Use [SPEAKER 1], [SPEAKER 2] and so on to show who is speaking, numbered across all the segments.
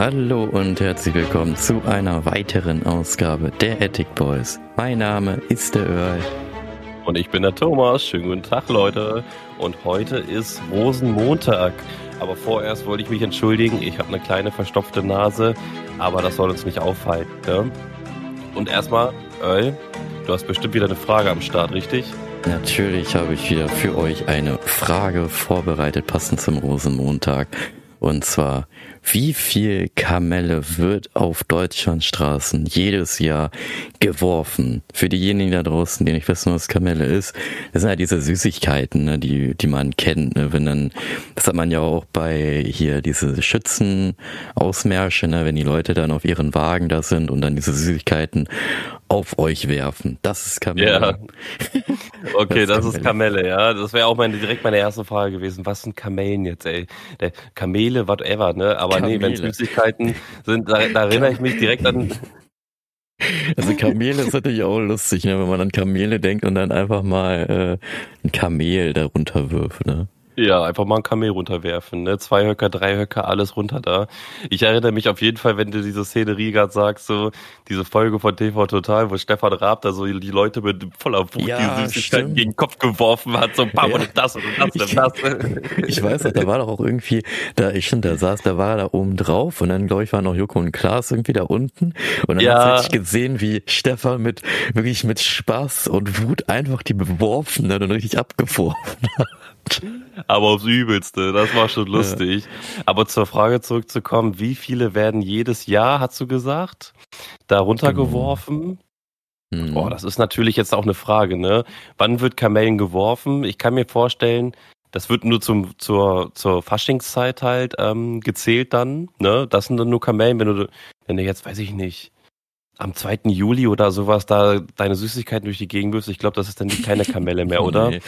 [SPEAKER 1] Hallo und herzlich willkommen zu einer weiteren Ausgabe der Attic Boys. Mein Name ist der Earl.
[SPEAKER 2] Und ich bin der Thomas. Schönen guten Tag, Leute. Und heute ist Rosenmontag. Aber vorerst wollte ich mich entschuldigen. Ich habe eine kleine verstopfte Nase, aber das soll uns nicht aufhalten. Ne? Und erstmal, Earl, du hast bestimmt wieder eine Frage am Start, richtig?
[SPEAKER 1] Natürlich habe ich wieder für euch eine Frage vorbereitet, passend zum Rosenmontag. Und zwar, wie viel Kamelle wird auf Deutschlandstraßen jedes Jahr geworfen? Für diejenigen da draußen, die nicht wissen, was Kamelle ist, das sind halt diese Süßigkeiten, ne, die, die man kennt. Ne? Wenn dann, das hat man ja auch bei hier diese Schützenausmärsche, ne? wenn die Leute dann auf ihren Wagen da sind und dann diese Süßigkeiten auf euch werfen. Das ist Kamelle.
[SPEAKER 2] Ja. Okay, das, ist, das ist Kamelle, ja. Das wäre auch meine, direkt meine erste Frage gewesen. Was sind Kamellen jetzt, ey? Der Kamele, whatever, ne? Aber Kamele. nee, wenn Süßigkeiten sind, da, da erinnere ich mich direkt an.
[SPEAKER 1] Also Kamele ist natürlich auch lustig, ne? wenn man an Kamele denkt und dann einfach mal äh, ein Kamel darunter wirft, ne?
[SPEAKER 2] Ja, einfach mal ein Kamel runterwerfen, ne? Zwei Höcker, drei Höcker, alles runter da. Ich erinnere mich auf jeden Fall, wenn du diese Szenerie gerade sagst, so diese Folge von TV Total, wo Stefan Raab da so die Leute mit voller Wut ja, die Süßigkeiten gegen den Kopf geworfen hat, so bam ja. und das und das und das.
[SPEAKER 1] Ich weiß noch, da war doch auch irgendwie, da ich schon da saß, da war er da oben drauf und dann glaube ich waren noch Joko und Klaas irgendwie da unten und dann ja. hast du gesehen, wie Stefan mit wirklich mit Spaß und Wut einfach die beworfen hat und richtig abgeworfen hat
[SPEAKER 2] aber aufs Übelste. Das war schon lustig. Ja. Aber zur Frage zurückzukommen, wie viele werden jedes Jahr, hast du gesagt, da runtergeworfen? Mhm. Boah, das ist natürlich jetzt auch eine Frage, ne? Wann wird Kamellen geworfen? Ich kann mir vorstellen, das wird nur zum, zur, zur Faschingszeit halt ähm, gezählt dann, ne? Das sind dann nur Kamellen, wenn du, wenn du jetzt, weiß ich nicht, am 2. Juli oder sowas da deine Süßigkeiten durch die Gegend wirfst, ich glaube, das ist dann keine Kamelle mehr, oder? nee.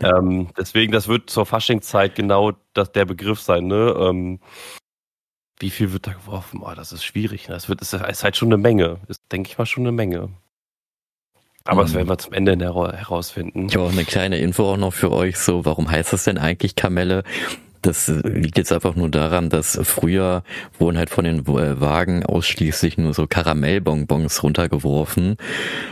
[SPEAKER 2] ähm, deswegen, das wird zur Faschingzeit genau das, der Begriff sein, ne? Ähm, wie viel wird da geworfen? Oh, das ist schwierig. Ne? Das wird, das ist halt schon eine Menge. Ist, denke ich mal, schon eine Menge. Aber mhm. das werden wir zum Ende herausfinden.
[SPEAKER 1] Ich habe auch eine kleine Info auch noch für euch. So, warum heißt das denn eigentlich Kamelle? Das liegt jetzt einfach nur daran, dass früher wurden halt von den äh, Wagen ausschließlich nur so Karamellbonbons runtergeworfen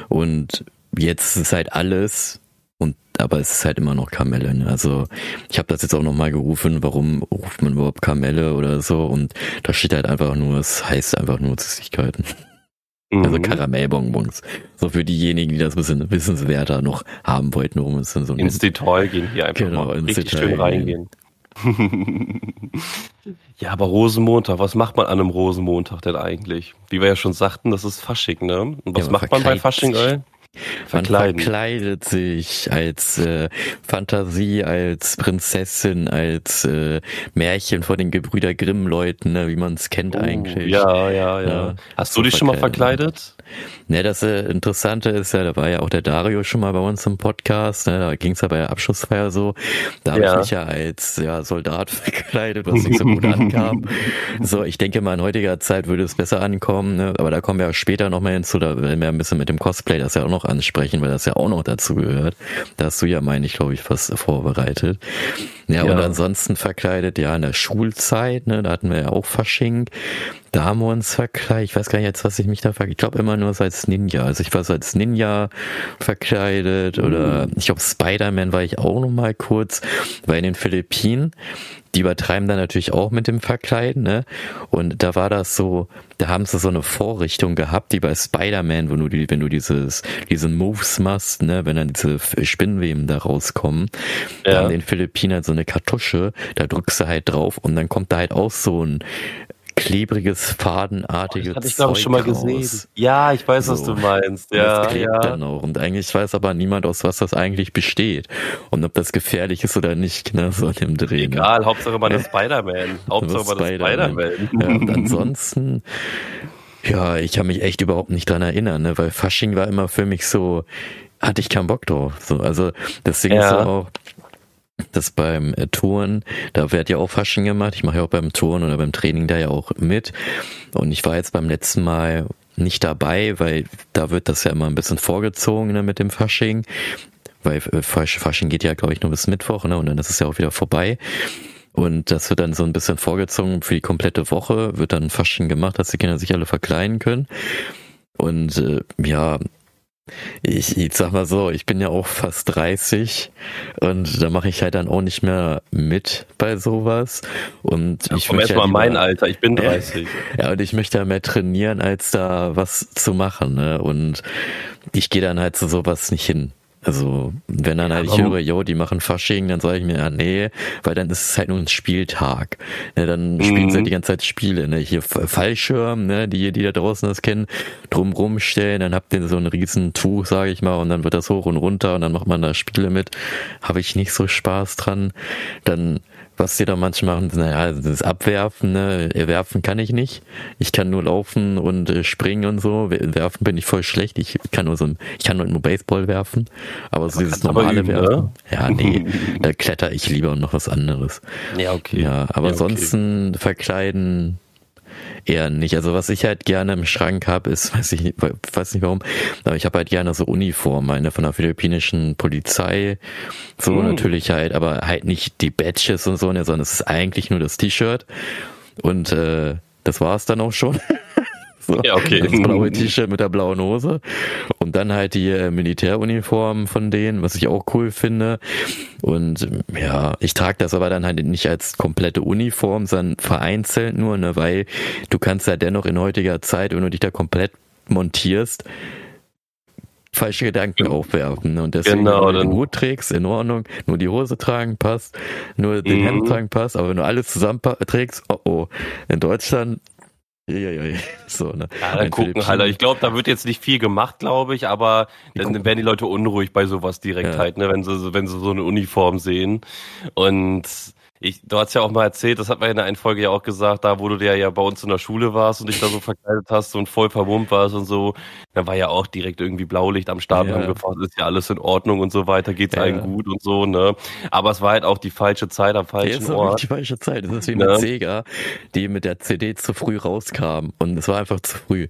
[SPEAKER 1] und jetzt ist halt alles und aber es ist halt immer noch Kamelle. Ne? Also ich habe das jetzt auch nochmal gerufen, warum ruft man überhaupt Kamelle oder so und da steht halt einfach nur, es heißt einfach nur Süßigkeiten. Also mhm. Also Karamellbonbons. So für diejenigen, die das ein bisschen wissenswerter noch haben wollten, warum es denn so
[SPEAKER 2] Ins Detail gehen hier einfach genau, mal richtig Detail schön reingehen. ja, aber Rosenmontag, was macht man an einem Rosenmontag denn eigentlich? Wie wir ja schon sagten, das ist Fasching, ne? Und was ja, macht man bei Fasching, ey?
[SPEAKER 1] Verkleiden. Man verkleidet sich als äh, Fantasie, als Prinzessin, als äh, Märchen von den Gebrüder Grimm-Leuten, ne, wie man es kennt oh, eigentlich.
[SPEAKER 2] Ja, ja, ja. ja Hast du dich schon mal verkleidet?
[SPEAKER 1] Ne, das äh, Interessante ist ja, da war ja auch der Dario schon mal bei uns im Podcast, ne, da ging es ja bei der Abschlussfeier so, da habe ja. ich mich ja als ja, Soldat verkleidet, was nicht so gut ankam. So, ich denke mal, in heutiger Zeit würde es besser ankommen, ne, aber da kommen wir später nochmal hinzu, da werden wir ein bisschen mit dem Cosplay das ja auch noch ansprechen, weil das ja auch noch dazu gehört. Da hast du ja, meine ich, glaube ich, fast vorbereitet. Ja, ja, und ansonsten verkleidet, ja, in der Schulzeit, ne, da hatten wir ja auch Fasching. Da verkleidet. Ich weiß gar nicht jetzt, was ich mich da verkleidet. Ich glaube immer nur so als Ninja. Also ich war so als Ninja verkleidet oder mhm. ich glaube Spider-Man war ich auch noch mal kurz. War in den Philippinen. Die übertreiben dann natürlich auch mit dem Verkleiden, ne? Und da war das so, da haben sie so eine Vorrichtung gehabt, die bei Spider-Man, wenn du die, wenn du dieses, diesen Moves machst, ne, wenn dann diese Spinnweben da rauskommen, ja. da haben den Philippinen so eine Kartusche, da drückst du halt drauf und dann kommt da halt auch so ein klebriges, fadenartiges oh, das hatte ich glaube ich schon mal raus. gesehen.
[SPEAKER 2] Ja, ich weiß, so. was du meinst. Ja, das klebt ja.
[SPEAKER 1] dann auch. Und eigentlich weiß aber niemand, aus was das eigentlich besteht. Und ob das gefährlich ist oder nicht, ne, so an dem Dreh.
[SPEAKER 2] Ne? Egal, Hauptsache man ist Spider-Man. Hauptsache man ist Spider-Man.
[SPEAKER 1] Ja, und ansonsten, ja, ich kann mich echt überhaupt nicht dran erinnern, ne, weil Fasching war immer für mich so, hatte ich keinen Bock drauf. So, also deswegen ja. ist auch, das beim äh, Touren, da wird ja auch Fasching gemacht. Ich mache ja auch beim Touren oder beim Training da ja auch mit. Und ich war jetzt beim letzten Mal nicht dabei, weil da wird das ja immer ein bisschen vorgezogen ne, mit dem Fasching. Weil äh, Fasching geht ja, glaube ich, nur bis Mittwoch, ne? Und dann ist es ja auch wieder vorbei. Und das wird dann so ein bisschen vorgezogen für die komplette Woche, wird dann Fasching gemacht, dass die Kinder sich alle verkleiden können. Und äh, ja, ich, ich sag mal so, ich bin ja auch fast 30 und da mache ich halt dann auch nicht mehr mit bei sowas. Und
[SPEAKER 2] ja,
[SPEAKER 1] ich
[SPEAKER 2] komm erst mal ja mein Alter, ich bin 30.
[SPEAKER 1] Ja, und ich möchte ja mehr trainieren, als da was zu machen. Ne? Und ich gehe dann halt zu sowas nicht hin. Also, wenn dann halt ich höre, yo, die machen Fasching, dann sage ich mir, ja, nee, weil dann ist es halt nur ein Spieltag. Ne, dann mhm. spielen sie halt die ganze Zeit Spiele, ne? Hier Fallschirm, ne, die, die da draußen das kennen, drumrum stellen, dann habt ihr so ein riesen Tuch, sage ich mal, und dann wird das hoch und runter und dann macht man da Spiele mit. Habe ich nicht so Spaß dran. Dann was die da manchmal machen, naja, das Abwerfen, ne? Werfen kann ich nicht. Ich kann nur laufen und äh, springen und so. Werfen bin ich voll schlecht. Ich kann nur so ein, ich kann nur Baseball werfen. Aber so dieses normale üben, Werfen. Ne? Ja, nee, da kletter ich lieber und noch was anderes.
[SPEAKER 2] Ja, okay.
[SPEAKER 1] Ja, aber ja, okay. ansonsten verkleiden, eher nicht. Also was ich halt gerne im Schrank habe, ist, weiß ich weiß nicht warum, aber ich habe halt gerne so Uniformen, eine von der philippinischen Polizei, so mm. natürlich halt, aber halt nicht die Badges und so, ne, sondern es ist eigentlich nur das T-Shirt und äh, das war es dann auch schon.
[SPEAKER 2] So. Ja, okay.
[SPEAKER 1] Das blaue T-Shirt mit der blauen Hose. Und dann halt die äh, Militäruniform von denen, was ich auch cool finde. Und ja, ich trage das aber dann halt nicht als komplette Uniform, sondern vereinzelt nur, ne, weil du kannst ja dennoch in heutiger Zeit, wenn du dich da komplett montierst, falsche Gedanken aufwerfen. Ne? Und deswegen, genau, wenn du den Hut trägst, in Ordnung, nur die Hose tragen passt, nur den mhm. Hemd tragen passt, aber wenn du alles zusammen trägst, oh oh, in Deutschland ja, ja, ja. So,
[SPEAKER 2] ne? Ja, dann gucken halt. Ich glaube, da wird jetzt nicht viel gemacht, glaube ich, aber dann werden die Leute unruhig bei sowas direkt ja. halt, ne, wenn sie, wenn sie so eine Uniform sehen. Und ich, du hast ja auch mal erzählt, das hat man in der einen Folge ja auch gesagt, da wo du ja, ja bei uns in der Schule warst und dich da so verkleidet hast und voll vermummt warst und so, dann war ja auch direkt irgendwie Blaulicht am Start ja. gefasst, ist ja alles in Ordnung und so weiter, geht's ja. allen gut und so, ne? Aber es war halt auch die falsche Zeit am falschen
[SPEAKER 1] ja,
[SPEAKER 2] Ort.
[SPEAKER 1] Die falsche Zeit. Das ist wie ne? mit Sega, die mit der CD zu früh rauskam und es war einfach zu früh.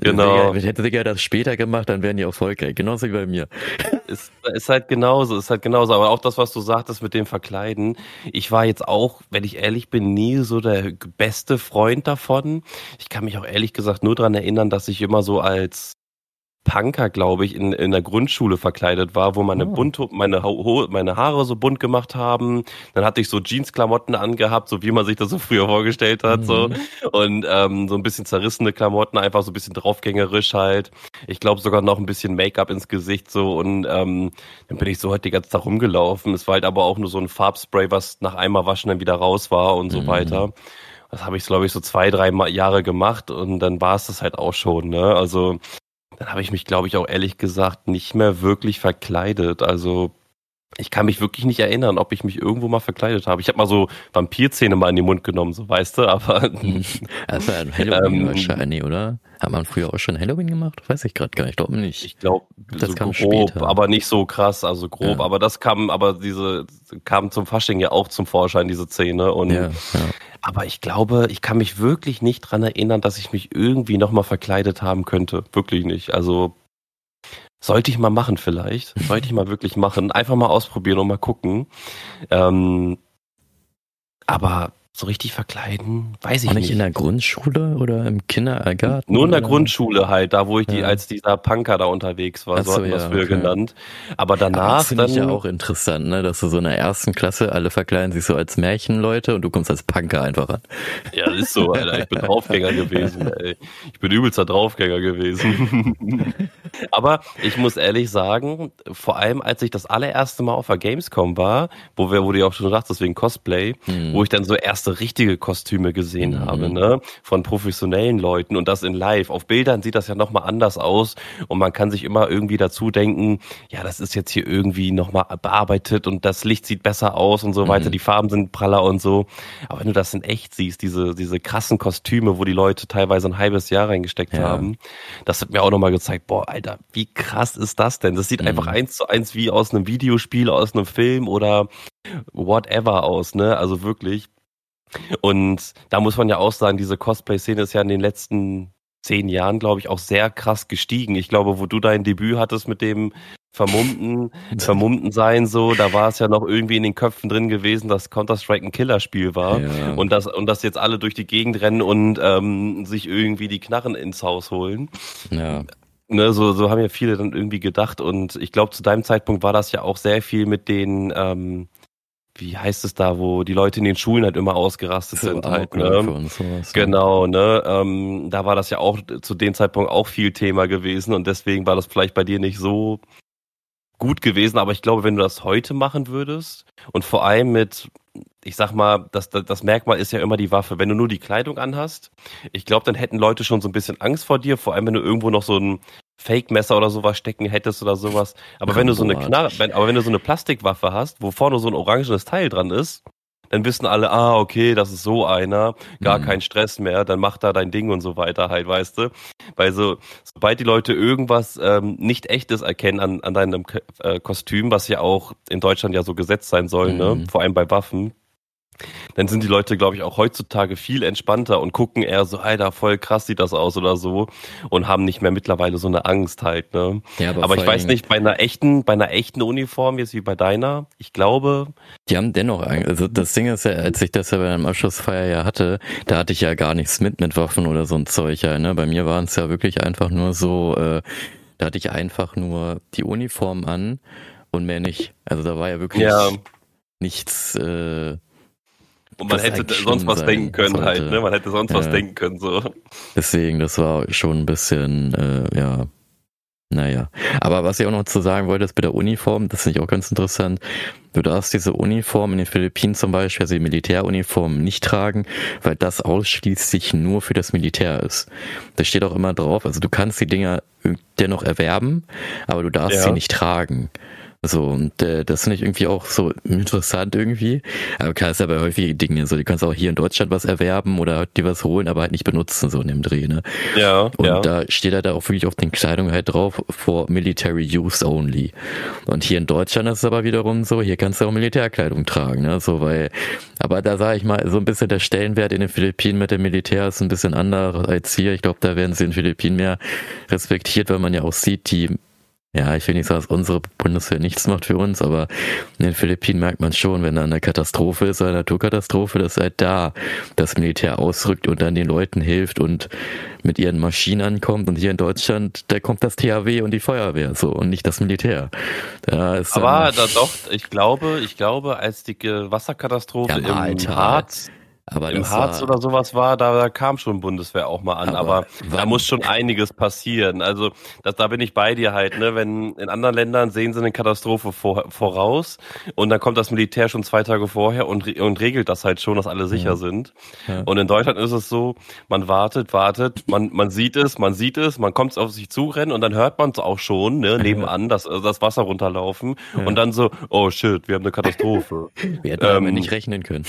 [SPEAKER 2] Genau.
[SPEAKER 1] Hätte Sega das später gemacht, dann wären die erfolgreich. Genauso wie bei mir.
[SPEAKER 2] Ist, ist halt genauso, ist halt genauso. Aber auch das, was du sagtest mit dem Verkleiden. Ich war jetzt auch, wenn ich ehrlich bin, nie so der beste Freund davon. Ich kann mich auch ehrlich gesagt nur dran erinnern, dass ich immer so als Punker, glaube ich, in, in der Grundschule verkleidet war, wo meine, oh. bunt, meine, meine Haare so bunt gemacht haben. Dann hatte ich so Jeans-Klamotten angehabt, so wie man sich das so früher vorgestellt hat. Mhm. So. Und ähm, so ein bisschen zerrissene Klamotten, einfach so ein bisschen draufgängerisch halt. Ich glaube sogar noch ein bisschen Make-up ins Gesicht so. Und ähm, dann bin ich so heute die ganze Tag rumgelaufen. Es war halt aber auch nur so ein Farbspray, was nach einmal waschen dann wieder raus war und so mhm. weiter. Das habe ich, glaube ich, so zwei, drei Jahre gemacht und dann war es das halt auch schon. Ne? Also dann habe ich mich, glaube ich, auch ehrlich gesagt nicht mehr wirklich verkleidet. Also ich kann mich wirklich nicht erinnern, ob ich mich irgendwo mal verkleidet habe. Ich habe mal so Vampirzähne mal in den Mund genommen, so weißt du, aber.
[SPEAKER 1] Das war ein Halloween ähm, wahrscheinlich, oder? Hat man früher auch schon Halloween gemacht? Weiß ich gerade gar nicht. Ich glaube nicht.
[SPEAKER 2] Ich glaube, das so kam grob, später. aber nicht so krass, also grob. Ja. Aber das kam, aber diese kam zum Fasching ja auch zum Vorschein, diese Szene. Und ja, ja. aber ich glaube, ich kann mich wirklich nicht dran erinnern, dass ich mich irgendwie nochmal verkleidet haben könnte. Wirklich nicht. Also sollte ich mal machen vielleicht. Sollte ich mal wirklich machen. Einfach mal ausprobieren und mal gucken. Ähm, aber so richtig verkleiden, weiß ich nicht. nicht
[SPEAKER 1] in der Grundschule oder im Kindergarten?
[SPEAKER 2] Nur in
[SPEAKER 1] der
[SPEAKER 2] oder? Grundschule halt, da wo ich die, als dieser Punker da unterwegs war, so, so hatten wir ja, früher genannt. Aber danach Aber das
[SPEAKER 1] finde ich ja auch interessant, ne, dass du so in der ersten Klasse alle verkleiden sich so als Märchenleute und du kommst als Punker einfach an.
[SPEAKER 2] Ja, das ist so, Alter. Ich bin Draufgänger gewesen, ey. Ich bin übelster Draufgänger gewesen. Aber ich muss ehrlich sagen, vor allem als ich das allererste Mal auf der Gamescom war, wo wir, wo du ja auch schon sagtest, wegen Cosplay, hm. wo ich dann so erste erste richtige Kostüme gesehen mhm. habe, ne? Von professionellen Leuten und das in live. Auf Bildern sieht das ja nochmal anders aus und man kann sich immer irgendwie dazu denken, ja, das ist jetzt hier irgendwie nochmal bearbeitet und das Licht sieht besser aus und so weiter, mhm. die Farben sind praller und so. Aber wenn du das in echt siehst, diese, diese krassen Kostüme, wo die Leute teilweise ein halbes Jahr reingesteckt ja. haben, das hat mir auch nochmal gezeigt, boah, Alter, wie krass ist das denn? Das sieht mhm. einfach eins zu eins wie aus einem Videospiel, aus einem Film oder whatever aus, ne? Also wirklich. Und da muss man ja auch sagen, diese Cosplay-Szene ist ja in den letzten zehn Jahren, glaube ich, auch sehr krass gestiegen. Ich glaube, wo du dein Debüt hattest mit dem Vermummten, Vermummten sein so, da war es ja noch irgendwie in den Köpfen drin gewesen, dass Counter-Strike ein Killerspiel war ja. und dass und dass jetzt alle durch die Gegend rennen und ähm, sich irgendwie die Knarren ins Haus holen. Ja. Ne, so, so haben ja viele dann irgendwie gedacht und ich glaube, zu deinem Zeitpunkt war das ja auch sehr viel mit den ähm, wie heißt es da, wo die Leute in den Schulen halt immer ausgerastet sind halt, ne? Sowas, genau, ne? Ähm, da war das ja auch zu dem Zeitpunkt auch viel Thema gewesen und deswegen war das vielleicht bei dir nicht so gut gewesen, aber ich glaube, wenn du das heute machen würdest und vor allem mit, ich sag mal, das, das Merkmal ist ja immer die Waffe. Wenn du nur die Kleidung anhast, ich glaube, dann hätten Leute schon so ein bisschen Angst vor dir, vor allem wenn du irgendwo noch so ein Fake-Messer oder sowas stecken hättest oder sowas. Aber wenn du so eine Knarre, wenn, aber wenn du so eine Plastikwaffe hast, wo vorne so ein orangenes Teil dran ist, dann wissen alle, ah, okay, das ist so einer, gar mhm. kein Stress mehr, dann mach da dein Ding und so weiter halt, weißt du. Weil so, sobald die Leute irgendwas ähm, nicht echtes erkennen an, an deinem äh, Kostüm, was ja auch in Deutschland ja so gesetzt sein soll, ne, mhm. ne, vor allem bei Waffen, dann sind die Leute, glaube ich, auch heutzutage viel entspannter und gucken eher so, Alter, voll krass sieht das aus oder so und haben nicht mehr mittlerweile so eine Angst halt, ne? Ja, aber, aber ich weiß nicht, bei einer echten, bei einer echten Uniform, jetzt wie bei deiner, ich glaube.
[SPEAKER 1] Die haben dennoch, also das Ding ist ja, als ich das ja bei einem Abschlussfeier ja hatte, da hatte ich ja gar nichts mit, mit Waffen oder so ein Zeug, ja, ne? Bei mir waren es ja wirklich einfach nur so, äh, da hatte ich einfach nur die Uniform an und mehr nicht. Also da war ja wirklich ja. nichts, äh,
[SPEAKER 2] und man hätte sonst was denken können sollte. halt, ne? Man hätte sonst ja. was denken können, so.
[SPEAKER 1] Deswegen, das war schon ein bisschen, äh, ja. Naja. Aber was ich auch noch zu sagen wollte, ist bei der Uniform, das finde ich auch ganz interessant. Du darfst diese Uniform in den Philippinen zum Beispiel, also die Militäruniform, nicht tragen, weil das ausschließlich nur für das Militär ist. Da steht auch immer drauf, also du kannst die Dinger dennoch erwerben, aber du darfst ja. sie nicht tragen. So, und äh, das finde ich irgendwie auch so interessant irgendwie. Aber klar ist ja bei häufigen Dingen so, du kannst auch hier in Deutschland was erwerben oder dir was holen, aber halt nicht benutzen, so in dem Dreh, ne? Ja. Und ja. da steht halt auch wirklich auf den Kleidung halt drauf, for military use only. Und hier in Deutschland ist es aber wiederum so, hier kannst du auch Militärkleidung tragen, ne? So, weil, aber da sage ich mal, so ein bisschen der Stellenwert in den Philippinen mit dem Militär ist ein bisschen anders als hier. Ich glaube, da werden sie in den Philippinen mehr respektiert, weil man ja auch sieht, die ja, ich will nicht sagen, dass unsere Bundeswehr nichts macht für uns, aber in den Philippinen merkt man schon, wenn da eine Katastrophe ist, eine Naturkatastrophe, dass halt da das Militär ausrückt und dann den Leuten hilft und mit ihren Maschinen ankommt. Und hier in Deutschland, da kommt das THW und die Feuerwehr so und nicht das Militär.
[SPEAKER 2] Da ist, aber da doch, ich glaube, ich glaube, als die Wasserkatastrophe ja, im Harz aber Im Harz war, oder sowas war, da, da, kam schon Bundeswehr auch mal an, aber, aber da muss schon einiges passieren. Also das, da bin ich bei dir halt, ne? Wenn in anderen Ländern sehen sie eine Katastrophe vor, voraus und dann kommt das Militär schon zwei Tage vorher und, und regelt das halt schon, dass alle sicher ja. sind. Ja. Und in Deutschland ist es so, man wartet, wartet, man, man sieht es, man sieht es, man kommt auf sich zurennen und dann hört man es auch schon, ne, nebenan, das, das Wasser runterlaufen ja. und dann so, oh shit, wir haben eine Katastrophe.
[SPEAKER 1] wir hätten ähm, nicht rechnen können.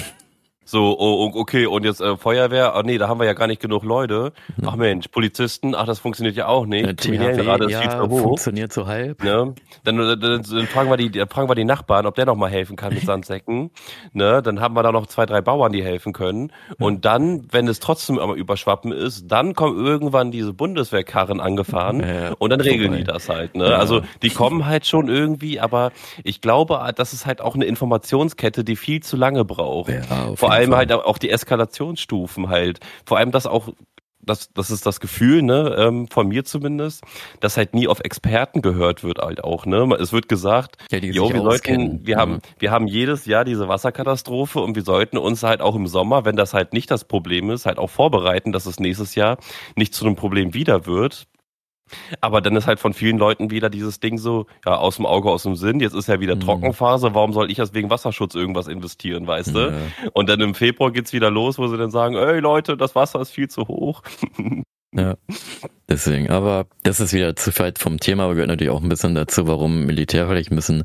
[SPEAKER 2] So, oh, oh, okay, und jetzt äh, Feuerwehr, ah nee, da haben wir ja gar nicht genug Leute. Mhm. Ach Mensch, Polizisten, ach, das funktioniert ja auch nicht.
[SPEAKER 1] Kriminellenrate ist ja, viel zu hoch. funktioniert so halb.
[SPEAKER 2] Ne? Dann, dann, dann, fragen wir die, fragen wir die Nachbarn, ob der noch mal helfen kann mit Sandsäcken. ne? Dann haben wir da noch zwei, drei Bauern, die helfen können. Und dann, wenn es trotzdem einmal überschwappen ist, dann kommen irgendwann diese Bundeswehrkarren angefahren ja, und dann regeln vorbei. die das halt. Ne? Ja. Also die kommen halt schon irgendwie, aber ich glaube, das ist halt auch eine Informationskette, die viel zu lange braucht. Ja, Vor allem allem halt auch die Eskalationsstufen halt. Vor allem das auch das, das ist das Gefühl, ne, ähm, von mir zumindest, dass halt nie auf Experten gehört wird halt auch, ne. Es wird gesagt, ja, jo, wir sollten, wir haben, wir haben jedes Jahr diese Wasserkatastrophe und wir sollten uns halt auch im Sommer, wenn das halt nicht das Problem ist, halt auch vorbereiten, dass es nächstes Jahr nicht zu einem Problem wieder wird. Aber dann ist halt von vielen Leuten wieder dieses Ding so, ja, aus dem Auge, aus dem Sinn. Jetzt ist ja wieder mhm. Trockenphase. Warum soll ich jetzt wegen Wasserschutz irgendwas investieren, weißt du? Ja. Und dann im Februar geht's wieder los, wo sie dann sagen, ey Leute, das Wasser ist viel zu hoch.
[SPEAKER 1] Ja, deswegen. Aber das ist wieder zu weit vom Thema, aber gehört natürlich auch ein bisschen dazu, warum Militär vielleicht ein bisschen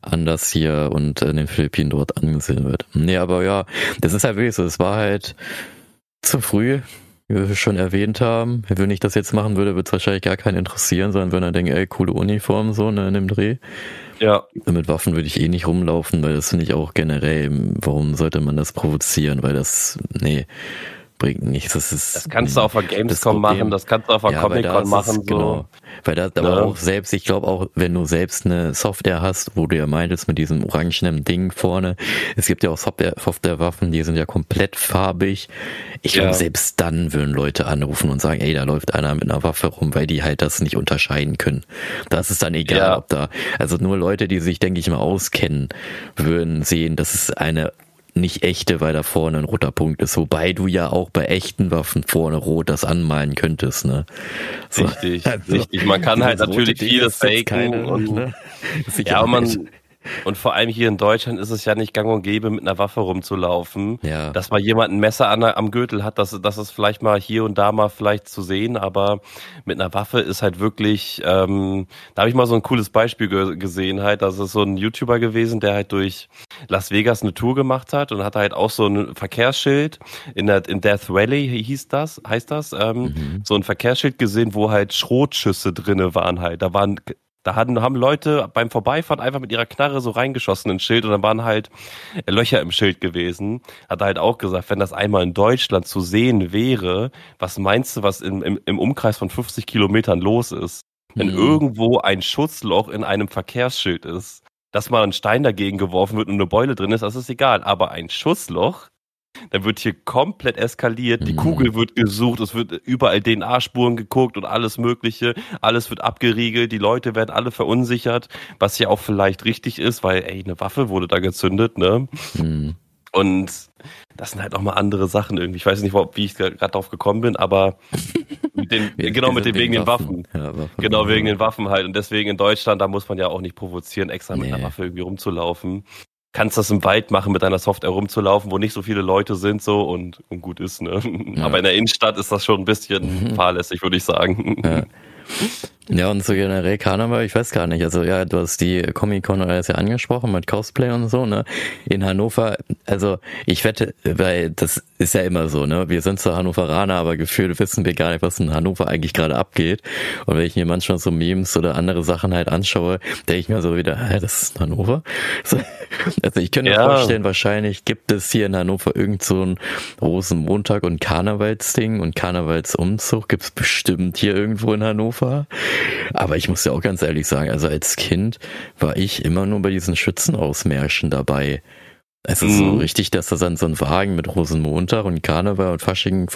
[SPEAKER 1] anders hier und in den Philippinen dort angesehen wird. Nee, aber ja, das ist halt wirklich so. Es war halt zu früh wie wir schon erwähnt haben, wenn ich das jetzt machen würde, würde es wahrscheinlich gar keinen interessieren, sondern würde dann denken, ey, coole Uniform so ne, in dem Dreh. Ja. Mit Waffen würde ich eh nicht rumlaufen, weil das finde ich auch generell, warum sollte man das provozieren, weil das, nee, bringt nichts. Das, ist,
[SPEAKER 2] das kannst du auf der Gamescom machen, das kannst du auf der ja, Comic-Con machen. Ist, so. Genau.
[SPEAKER 1] Weil da, aber ja. auch selbst, ich glaube auch, wenn du selbst eine Software hast, wo du ja meintest mit diesem orangenen Ding vorne, es gibt ja auch Software, Softwarewaffen, die sind ja komplett farbig. Ich glaube, ja. selbst dann würden Leute anrufen und sagen, ey, da läuft einer mit einer Waffe rum, weil die halt das nicht unterscheiden können. Das ist dann egal, ob da, also nur Leute, die sich, denke ich mal, auskennen, würden sehen, dass es eine nicht echte, weil da vorne ein roter Punkt ist. Wobei du ja auch bei echten Waffen vorne rot das anmalen könntest, ne?
[SPEAKER 2] So. Richtig, also, richtig. Man kann halt natürlich vieles faken. Keine, und, ne? Ja, und man, und vor allem hier in Deutschland ist es ja nicht gang und gäbe, mit einer Waffe rumzulaufen. Ja. Dass mal jemand ein Messer an, am Gürtel hat, das, das ist vielleicht mal hier und da mal vielleicht zu sehen, aber mit einer Waffe ist halt wirklich, ähm, da habe ich mal so ein cooles Beispiel ge gesehen, halt, das ist so ein YouTuber gewesen, der halt durch Las Vegas eine Tour gemacht hat und hat halt auch so ein Verkehrsschild in der in Death Valley hieß das, heißt das, ähm, mhm. so ein Verkehrsschild gesehen, wo halt Schrotschüsse drinne waren halt. Da waren da hatten, haben Leute beim Vorbeifahren einfach mit ihrer Knarre so reingeschossen ins Schild und dann waren halt Löcher im Schild gewesen. Hat er halt auch gesagt, wenn das einmal in Deutschland zu sehen wäre, was meinst du, was im, im, im Umkreis von 50 Kilometern los ist? Wenn mhm. irgendwo ein Schutzloch in einem Verkehrsschild ist, dass mal ein Stein dagegen geworfen wird und eine Beule drin ist, das ist egal. Aber ein Schussloch, dann wird hier komplett eskaliert, die mhm. Kugel wird gesucht, es wird überall DNA-Spuren geguckt und alles Mögliche, alles wird abgeriegelt, die Leute werden alle verunsichert, was ja auch vielleicht richtig ist, weil, ey, eine Waffe wurde da gezündet, ne? Mhm. Und das sind halt auch mal andere Sachen irgendwie. Ich weiß nicht, wie ich gerade drauf gekommen bin, aber mit den, genau mit den wegen den Waffen. Waffen. Ja, Waffen. Genau wegen den Waffen halt. Und deswegen in Deutschland, da muss man ja auch nicht provozieren, extra mit einer Waffe irgendwie rumzulaufen kannst das im Wald machen, mit deiner Software rumzulaufen, wo nicht so viele Leute sind so und, und gut ist. Ne? Ja. Aber in der Innenstadt ist das schon ein bisschen mhm. fahrlässig, würde ich sagen.
[SPEAKER 1] Ja. Ja, und so generell Karneval, ich weiß gar nicht. Also ja, du hast die Comic-Con oder ja angesprochen mit Cosplay und so, ne? In Hannover, also ich wette, weil das ist ja immer so, ne? Wir sind zwar Hannoveraner, aber gefühlt wissen wir gar nicht, was in Hannover eigentlich gerade abgeht. Und wenn ich mir manchmal so Memes oder andere Sachen halt anschaue, denke ich mir so wieder, hä, das ist Hannover? Also ich könnte mir ja. vorstellen, wahrscheinlich gibt es hier in Hannover irgend so ein Rosenmontag und Karnevalsding und Karnevalsumzug gibt's bestimmt hier irgendwo in Hannover. Aber ich muss ja auch ganz ehrlich sagen, also als Kind war ich immer nur bei diesen Schützenausmärschen dabei. Also mhm. so richtig, dass da dann so ein Wagen mit Rosenmontag und Karneval und Fasching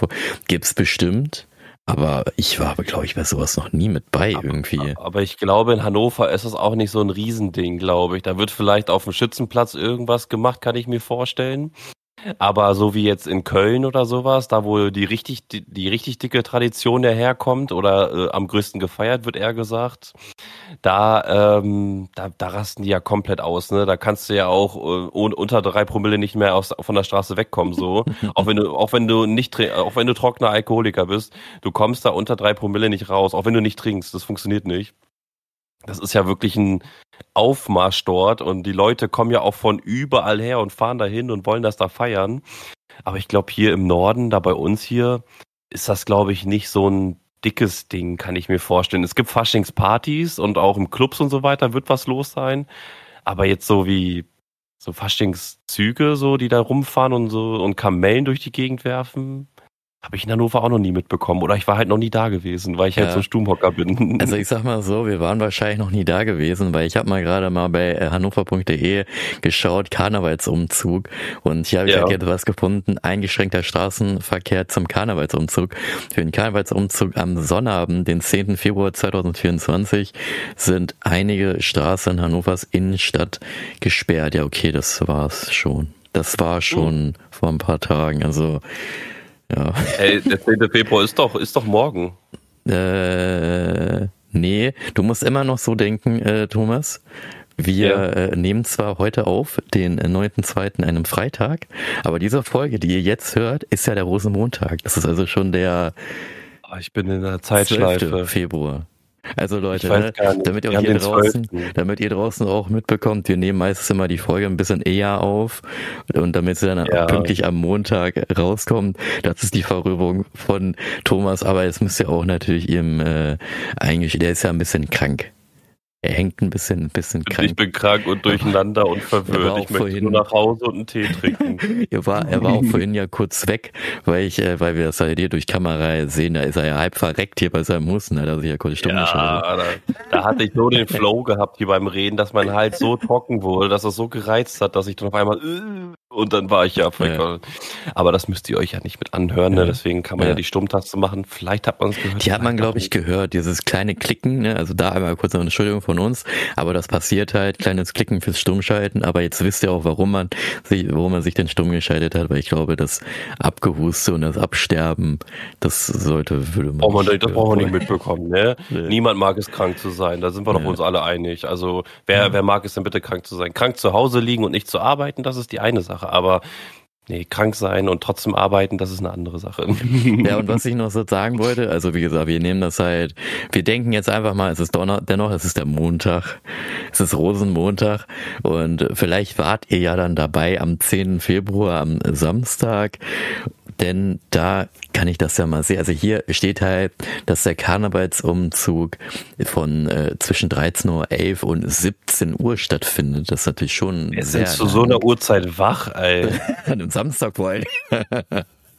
[SPEAKER 1] gibt's bestimmt. Aber ich war, glaube ich, bei sowas noch nie mit bei irgendwie.
[SPEAKER 2] Aber ich glaube, in Hannover ist es auch nicht so ein Riesending, glaube ich. Da wird vielleicht auf dem Schützenplatz irgendwas gemacht, kann ich mir vorstellen. Aber so wie jetzt in Köln oder sowas, da wo die richtig, die, die richtig dicke Tradition daherkommt oder äh, am größten gefeiert wird, eher gesagt, da, ähm, da, da rasten die ja komplett aus, ne? Da kannst du ja auch äh, unter drei Promille nicht mehr aus, von der Straße wegkommen, so. auch wenn du, auch wenn du nicht, auch wenn du trockener Alkoholiker bist, du kommst da unter drei Promille nicht raus, auch wenn du nicht trinkst, das funktioniert nicht. Das ist ja wirklich ein Aufmarsch dort und die Leute kommen ja auch von überall her und fahren dahin und wollen das da feiern. Aber ich glaube, hier im Norden, da bei uns hier, ist das, glaube ich, nicht so ein dickes Ding, kann ich mir vorstellen. Es gibt Faschingspartys und auch im Clubs und so weiter wird was los sein. Aber jetzt so wie so Faschingszüge, so, die da rumfahren und so und Kamellen durch die Gegend werfen, habe ich in Hannover auch noch nie mitbekommen. Oder ich war halt noch nie da gewesen, weil ich halt ja. halt so Stummhocker bin.
[SPEAKER 1] Also ich sag mal so, wir waren wahrscheinlich noch nie da gewesen, weil ich habe mal gerade mal bei äh, hannover.de geschaut, Karnevalsumzug. Und hier habe ich ja. halt etwas gefunden, eingeschränkter Straßenverkehr zum Karnevalsumzug. Für den Karnevalsumzug am Sonnabend, den 10. Februar 2024, sind einige Straßen in Hannovers Innenstadt gesperrt. Ja, okay, das war's schon. Das war schon mhm. vor ein paar Tagen. Also ja.
[SPEAKER 2] Ey, der 10. Februar ist doch, ist doch morgen.
[SPEAKER 1] Äh, nee, du musst immer noch so denken, äh, Thomas. Wir ja. äh, nehmen zwar heute auf, den 9.2., einem Freitag, aber diese Folge, die ihr jetzt hört, ist ja der Rosenmontag. Das ist also schon der
[SPEAKER 2] ah, ich bin in der Zeitschleife.
[SPEAKER 1] Februar. Also Leute, ne, damit ihr auch hier draußen, damit ihr draußen auch mitbekommt, wir nehmen meistens immer die Folge ein bisschen eher auf und damit sie dann ja. pünktlich am Montag rauskommt. Das ist die Verrührung von Thomas, aber jetzt müsst ihr auch natürlich ihm äh, eigentlich, der ist ja ein bisschen krank. Er hängt ein bisschen, ein bisschen
[SPEAKER 2] krank. Ich bin krank und durcheinander und verwirrt. Ich möchte nur nach Hause und einen Tee trinken.
[SPEAKER 1] er, war, er war auch vorhin ja kurz weg, weil ich, äh, weil wir das halt hier durch Kamera sehen, da ist er ja halb verreckt hier bei seinem Husten, da hat er sich ja kurz stumm ja,
[SPEAKER 2] da, da, hatte ich so den Flow gehabt hier beim Reden, dass mein Hals so trocken wurde, dass er so gereizt hat, dass ich dann auf einmal äh, und dann war ich ja, ja. Aber das müsst ihr euch ja nicht mit anhören, ne? deswegen kann man ja. ja die Stummtaste machen. Vielleicht hat man es gehört.
[SPEAKER 1] Die hat man, glaube ich, gehört, dieses kleine Klicken, ne? also da einmal kurz eine Entschuldigung von uns, aber das passiert halt, kleines Klicken fürs Stummschalten, aber jetzt wisst ihr auch, warum man sich, warum man sich denn stumm geschaltet hat, weil ich glaube, das Abgehuste und das Absterben, das sollte, würde man.
[SPEAKER 2] Oh man das brauchen wir nicht mitbekommen, ne? Nee. Niemand mag es, krank zu sein, da sind wir doch ja. uns alle einig. Also, wer, wer mag es denn bitte, krank zu sein? Krank zu Hause liegen und nicht zu arbeiten, das ist die eine Sache. Sache. Aber nee, krank sein und trotzdem arbeiten, das ist eine andere Sache.
[SPEAKER 1] ja, und was ich noch so sagen wollte, also wie gesagt, wir nehmen das halt, wir denken jetzt einfach mal, es ist Donner, dennoch, es ist der Montag, es ist Rosenmontag und vielleicht wart ihr ja dann dabei am 10. Februar, am Samstag denn da kann ich das ja mal sehen. Also hier steht halt, dass der Karnevalsumzug von äh, zwischen 13.11 Uhr und 17 Uhr stattfindet. Das ist natürlich schon
[SPEAKER 2] Jetzt sehr... zu so einer Uhrzeit wach, ey.
[SPEAKER 1] An einem Samstag vor allem.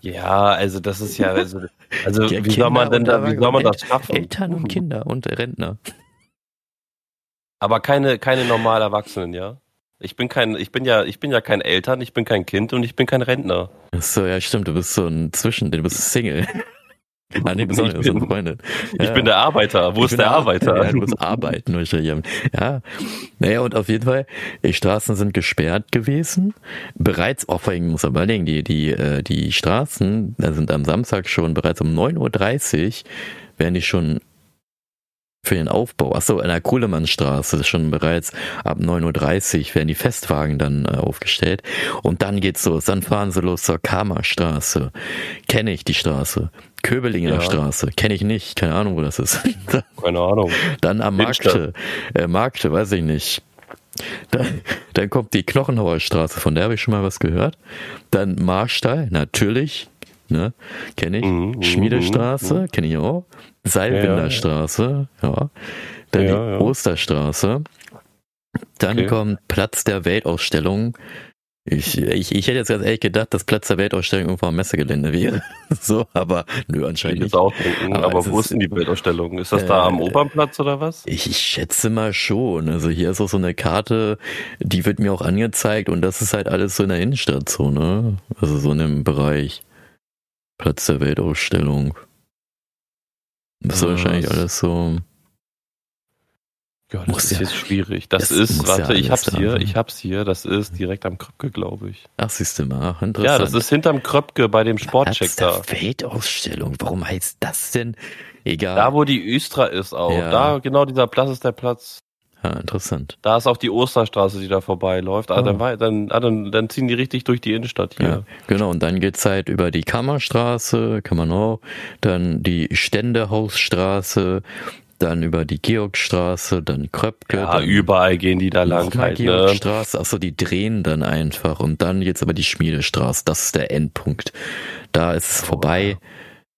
[SPEAKER 2] Ja, also das ist ja, also, also wie soll man denn da, wie soll man das schaffen?
[SPEAKER 1] Eltern und Kinder und Rentner.
[SPEAKER 2] Aber keine, keine normal Erwachsenen, ja? Ich bin kein, ich bin ja, ich bin ja kein Eltern, ich bin kein Kind und ich bin kein Rentner.
[SPEAKER 1] So, ja, stimmt, du bist so ein Zwischen, du bist Single.
[SPEAKER 2] Ah, nee, auch nicht, bin, Freundin. Ja. Ich bin der Arbeiter. Wo ich ist der Arbeiter?
[SPEAKER 1] Ja, du musst arbeiten. Ja. Naja, und auf jeden Fall, die Straßen sind gesperrt gewesen. Bereits, auch vor allem muss man überlegen, die, die, äh, die Straßen, da sind am Samstag schon bereits um 9.30 Uhr, werden die schon für den Aufbau. Achso, in der Kohlemannstraße schon bereits ab 9.30 Uhr werden die Festwagen dann äh, aufgestellt. Und dann geht's los. Dann fahren sie los zur Kammerstraße. Kenne ich die Straße. Köbelinger ja. Straße. Kenne ich nicht. Keine Ahnung, wo das ist.
[SPEAKER 2] Keine Ahnung.
[SPEAKER 1] Dann am Markte. Äh, Markte, weiß ich nicht. Dann, dann kommt die Knochenhauer Straße, von der habe ich schon mal was gehört. Dann Marstall, natürlich, ne? Kenne ich. Mhm, mhm Schmiedestraße, mhm. kenne ich auch. Seilbinderstraße, ja. ja. Dann ja, die ja. Osterstraße. Dann okay. kommt Platz der Weltausstellung. Ich, ich, ich hätte jetzt ganz ehrlich gedacht, dass Platz der Weltausstellung irgendwo am Messegelände wäre. so, aber nö, anscheinend
[SPEAKER 2] nicht. Auch denken, aber, aber wo ist denn die Weltausstellung? Ist das äh, da am Opernplatz oder was?
[SPEAKER 1] Ich, ich schätze mal schon. Also hier ist auch so eine Karte, die wird mir auch angezeigt und das ist halt alles so in der Innenstadt so, ne? Also so in dem Bereich. Platz der Weltausstellung. Das ist wahrscheinlich alles so.
[SPEAKER 2] Ja, das ist ja, jetzt schwierig. Das, das ist, warte, ja ich hab's hier, ich hab's hier, das ist direkt am Kröpke, glaube ich.
[SPEAKER 1] Ach, siehst du mal,
[SPEAKER 2] interessant. Ja, das ist hinterm Kröpke bei dem Sportcheck da.
[SPEAKER 1] Weltausstellung, warum heißt das denn? Egal.
[SPEAKER 2] Da, wo die Östra ist auch. Ja. Da, genau dieser Platz ist der Platz.
[SPEAKER 1] Ja, interessant.
[SPEAKER 2] Da ist auch die Osterstraße, die da vorbeiläuft. Ah, oh. dann, dann, ah, dann, dann ziehen die richtig durch die Innenstadt hier. Ja,
[SPEAKER 1] genau, und dann geht's halt über die Kammerstraße, kann man auch, dann die Ständehausstraße, dann über die Georgstraße, dann Kröpke.
[SPEAKER 2] Ja,
[SPEAKER 1] dann
[SPEAKER 2] überall gehen die da lang
[SPEAKER 1] halt, ne? Georgstraße, achso, die drehen dann einfach und dann jetzt aber die Schmiedestraße, das ist der Endpunkt. Da ist es oh, vorbei ja.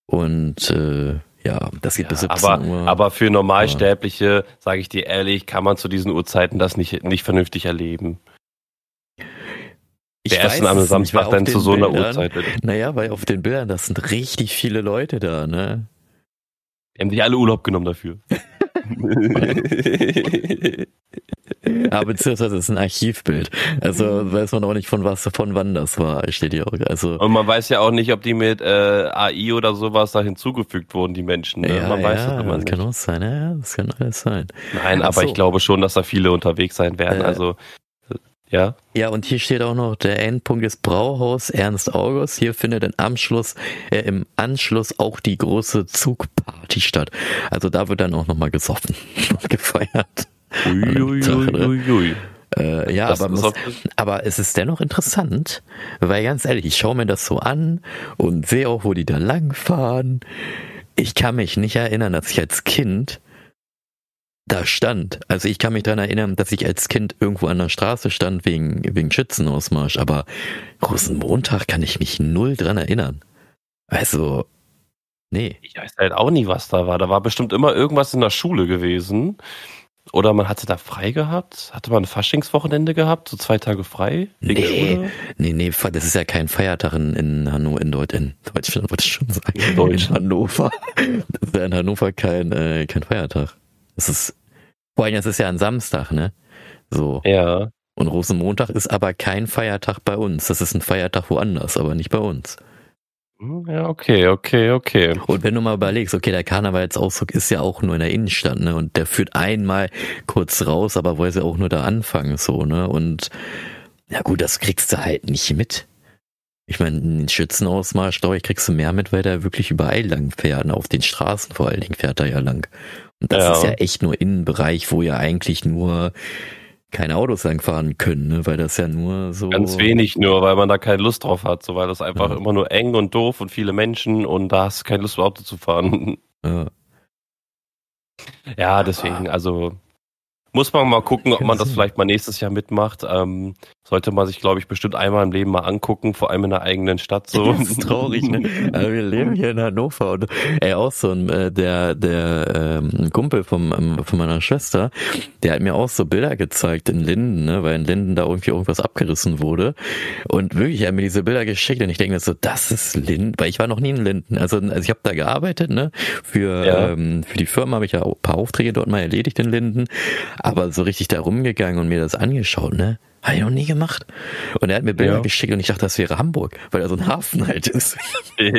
[SPEAKER 1] und äh, ja, das geht ja, bis 17
[SPEAKER 2] aber,
[SPEAKER 1] Uhr.
[SPEAKER 2] Aber für Normalsterbliche, sage ich dir ehrlich, kann man zu diesen Uhrzeiten das nicht, nicht vernünftig erleben.
[SPEAKER 1] Ich Der erste am Samstag dann zu so einer Bildern, Uhrzeit. Naja, weil auf den Bildern, das sind richtig viele Leute da, ne?
[SPEAKER 2] Die haben sich alle Urlaub genommen dafür.
[SPEAKER 1] ja, beziehungsweise es ist ein Archivbild. Also weiß man auch nicht von was, von wann das war, steht hier auch. Also
[SPEAKER 2] und man weiß ja auch nicht, ob die mit äh, AI oder sowas da hinzugefügt wurden, die Menschen. Ne?
[SPEAKER 1] Ja, man weiß ja, das immer das nicht. kann auch sein, ja, das kann alles sein.
[SPEAKER 2] Nein, aber so. ich glaube schon, dass da viele unterwegs sein werden. Äh, also ja.
[SPEAKER 1] Ja, und hier steht auch noch, der Endpunkt ist Brauhaus Ernst August. Hier findet im Anschluss, äh, im Anschluss auch die große Zugparty statt. Also da wird dann auch nochmal gesoffen und gefeiert. Uiuiuiui. Äh, ja, aber, muss, aber es ist dennoch interessant, weil ganz ehrlich, ich schaue mir das so an und sehe auch, wo die da langfahren. Ich kann mich nicht erinnern, dass ich als Kind da stand. Also ich kann mich daran erinnern, dass ich als Kind irgendwo an der Straße stand wegen, wegen Schützenausmarsch, aber Rosenmontag kann ich mich null dran erinnern. Also, nee.
[SPEAKER 2] Ich weiß halt auch nie, was da war. Da war bestimmt immer irgendwas in der Schule gewesen. Oder man hatte da frei gehabt? Hatte man ein Faschingswochenende gehabt? So zwei Tage frei?
[SPEAKER 1] Nee, nee, nee, das ist ja kein Feiertag in, in Hannover, in, Deut in Deutschland, wollte ich schon sagen. In, Deutsch. in Hannover. Das ist ja in Hannover kein, äh, kein Feiertag. Das ist, vor allem, das ist ja ein Samstag, ne? So.
[SPEAKER 2] Ja.
[SPEAKER 1] Und Rosenmontag ist aber kein Feiertag bei uns. Das ist ein Feiertag woanders, aber nicht bei uns.
[SPEAKER 2] Hm, ja, okay, okay, okay.
[SPEAKER 1] Und wenn du mal überlegst, okay, der Karnevalsausdruck ist ja auch nur in der Innenstadt, ne? Und der führt einmal kurz raus, aber wollen sie auch nur da anfangen, so, ne? Und ja gut, das kriegst du halt nicht mit. Ich meine, den Schützenausmarsch, glaube ich, kriegst du mehr mit, weil der wirklich überall lang fährt. Ne? Auf den Straßen vor allen Dingen fährt er ja lang. Und das ja. ist ja echt nur Innenbereich, wo ja eigentlich nur keine Autos langfahren können, ne? weil das ja nur so.
[SPEAKER 2] Ganz wenig nur, weil man da keine Lust drauf hat, so weil das einfach ja. immer nur eng und doof und viele Menschen und da hast du keine Lust, Auto zu fahren. Ja. Ja, deswegen, also muss man mal gucken, ob man das vielleicht mal nächstes Jahr mitmacht. Ähm, sollte man sich, glaube ich, bestimmt einmal im Leben mal angucken, vor allem in der eigenen Stadt so.
[SPEAKER 1] Das ist traurig, ne? Also wir leben hier in Hannover und ey, auch so ein, äh, der, der ähm, Kumpel vom, ähm, von meiner Schwester, der hat mir auch so Bilder gezeigt in Linden, ne? weil in Linden da irgendwie irgendwas abgerissen wurde. Und wirklich, er hat mir diese Bilder geschickt und ich denke mir so, das ist Linden, weil ich war noch nie in Linden. Also, also ich habe da gearbeitet, ne? Für, ja. ähm, für die Firma habe ich ja ein paar Aufträge dort mal erledigt in Linden aber so richtig da rumgegangen und mir das angeschaut, ne? Habe ich noch nie gemacht. Und er hat mir Bilder ja. geschickt und ich dachte, das wäre Hamburg, weil da so ein Hafen halt ist.
[SPEAKER 2] ich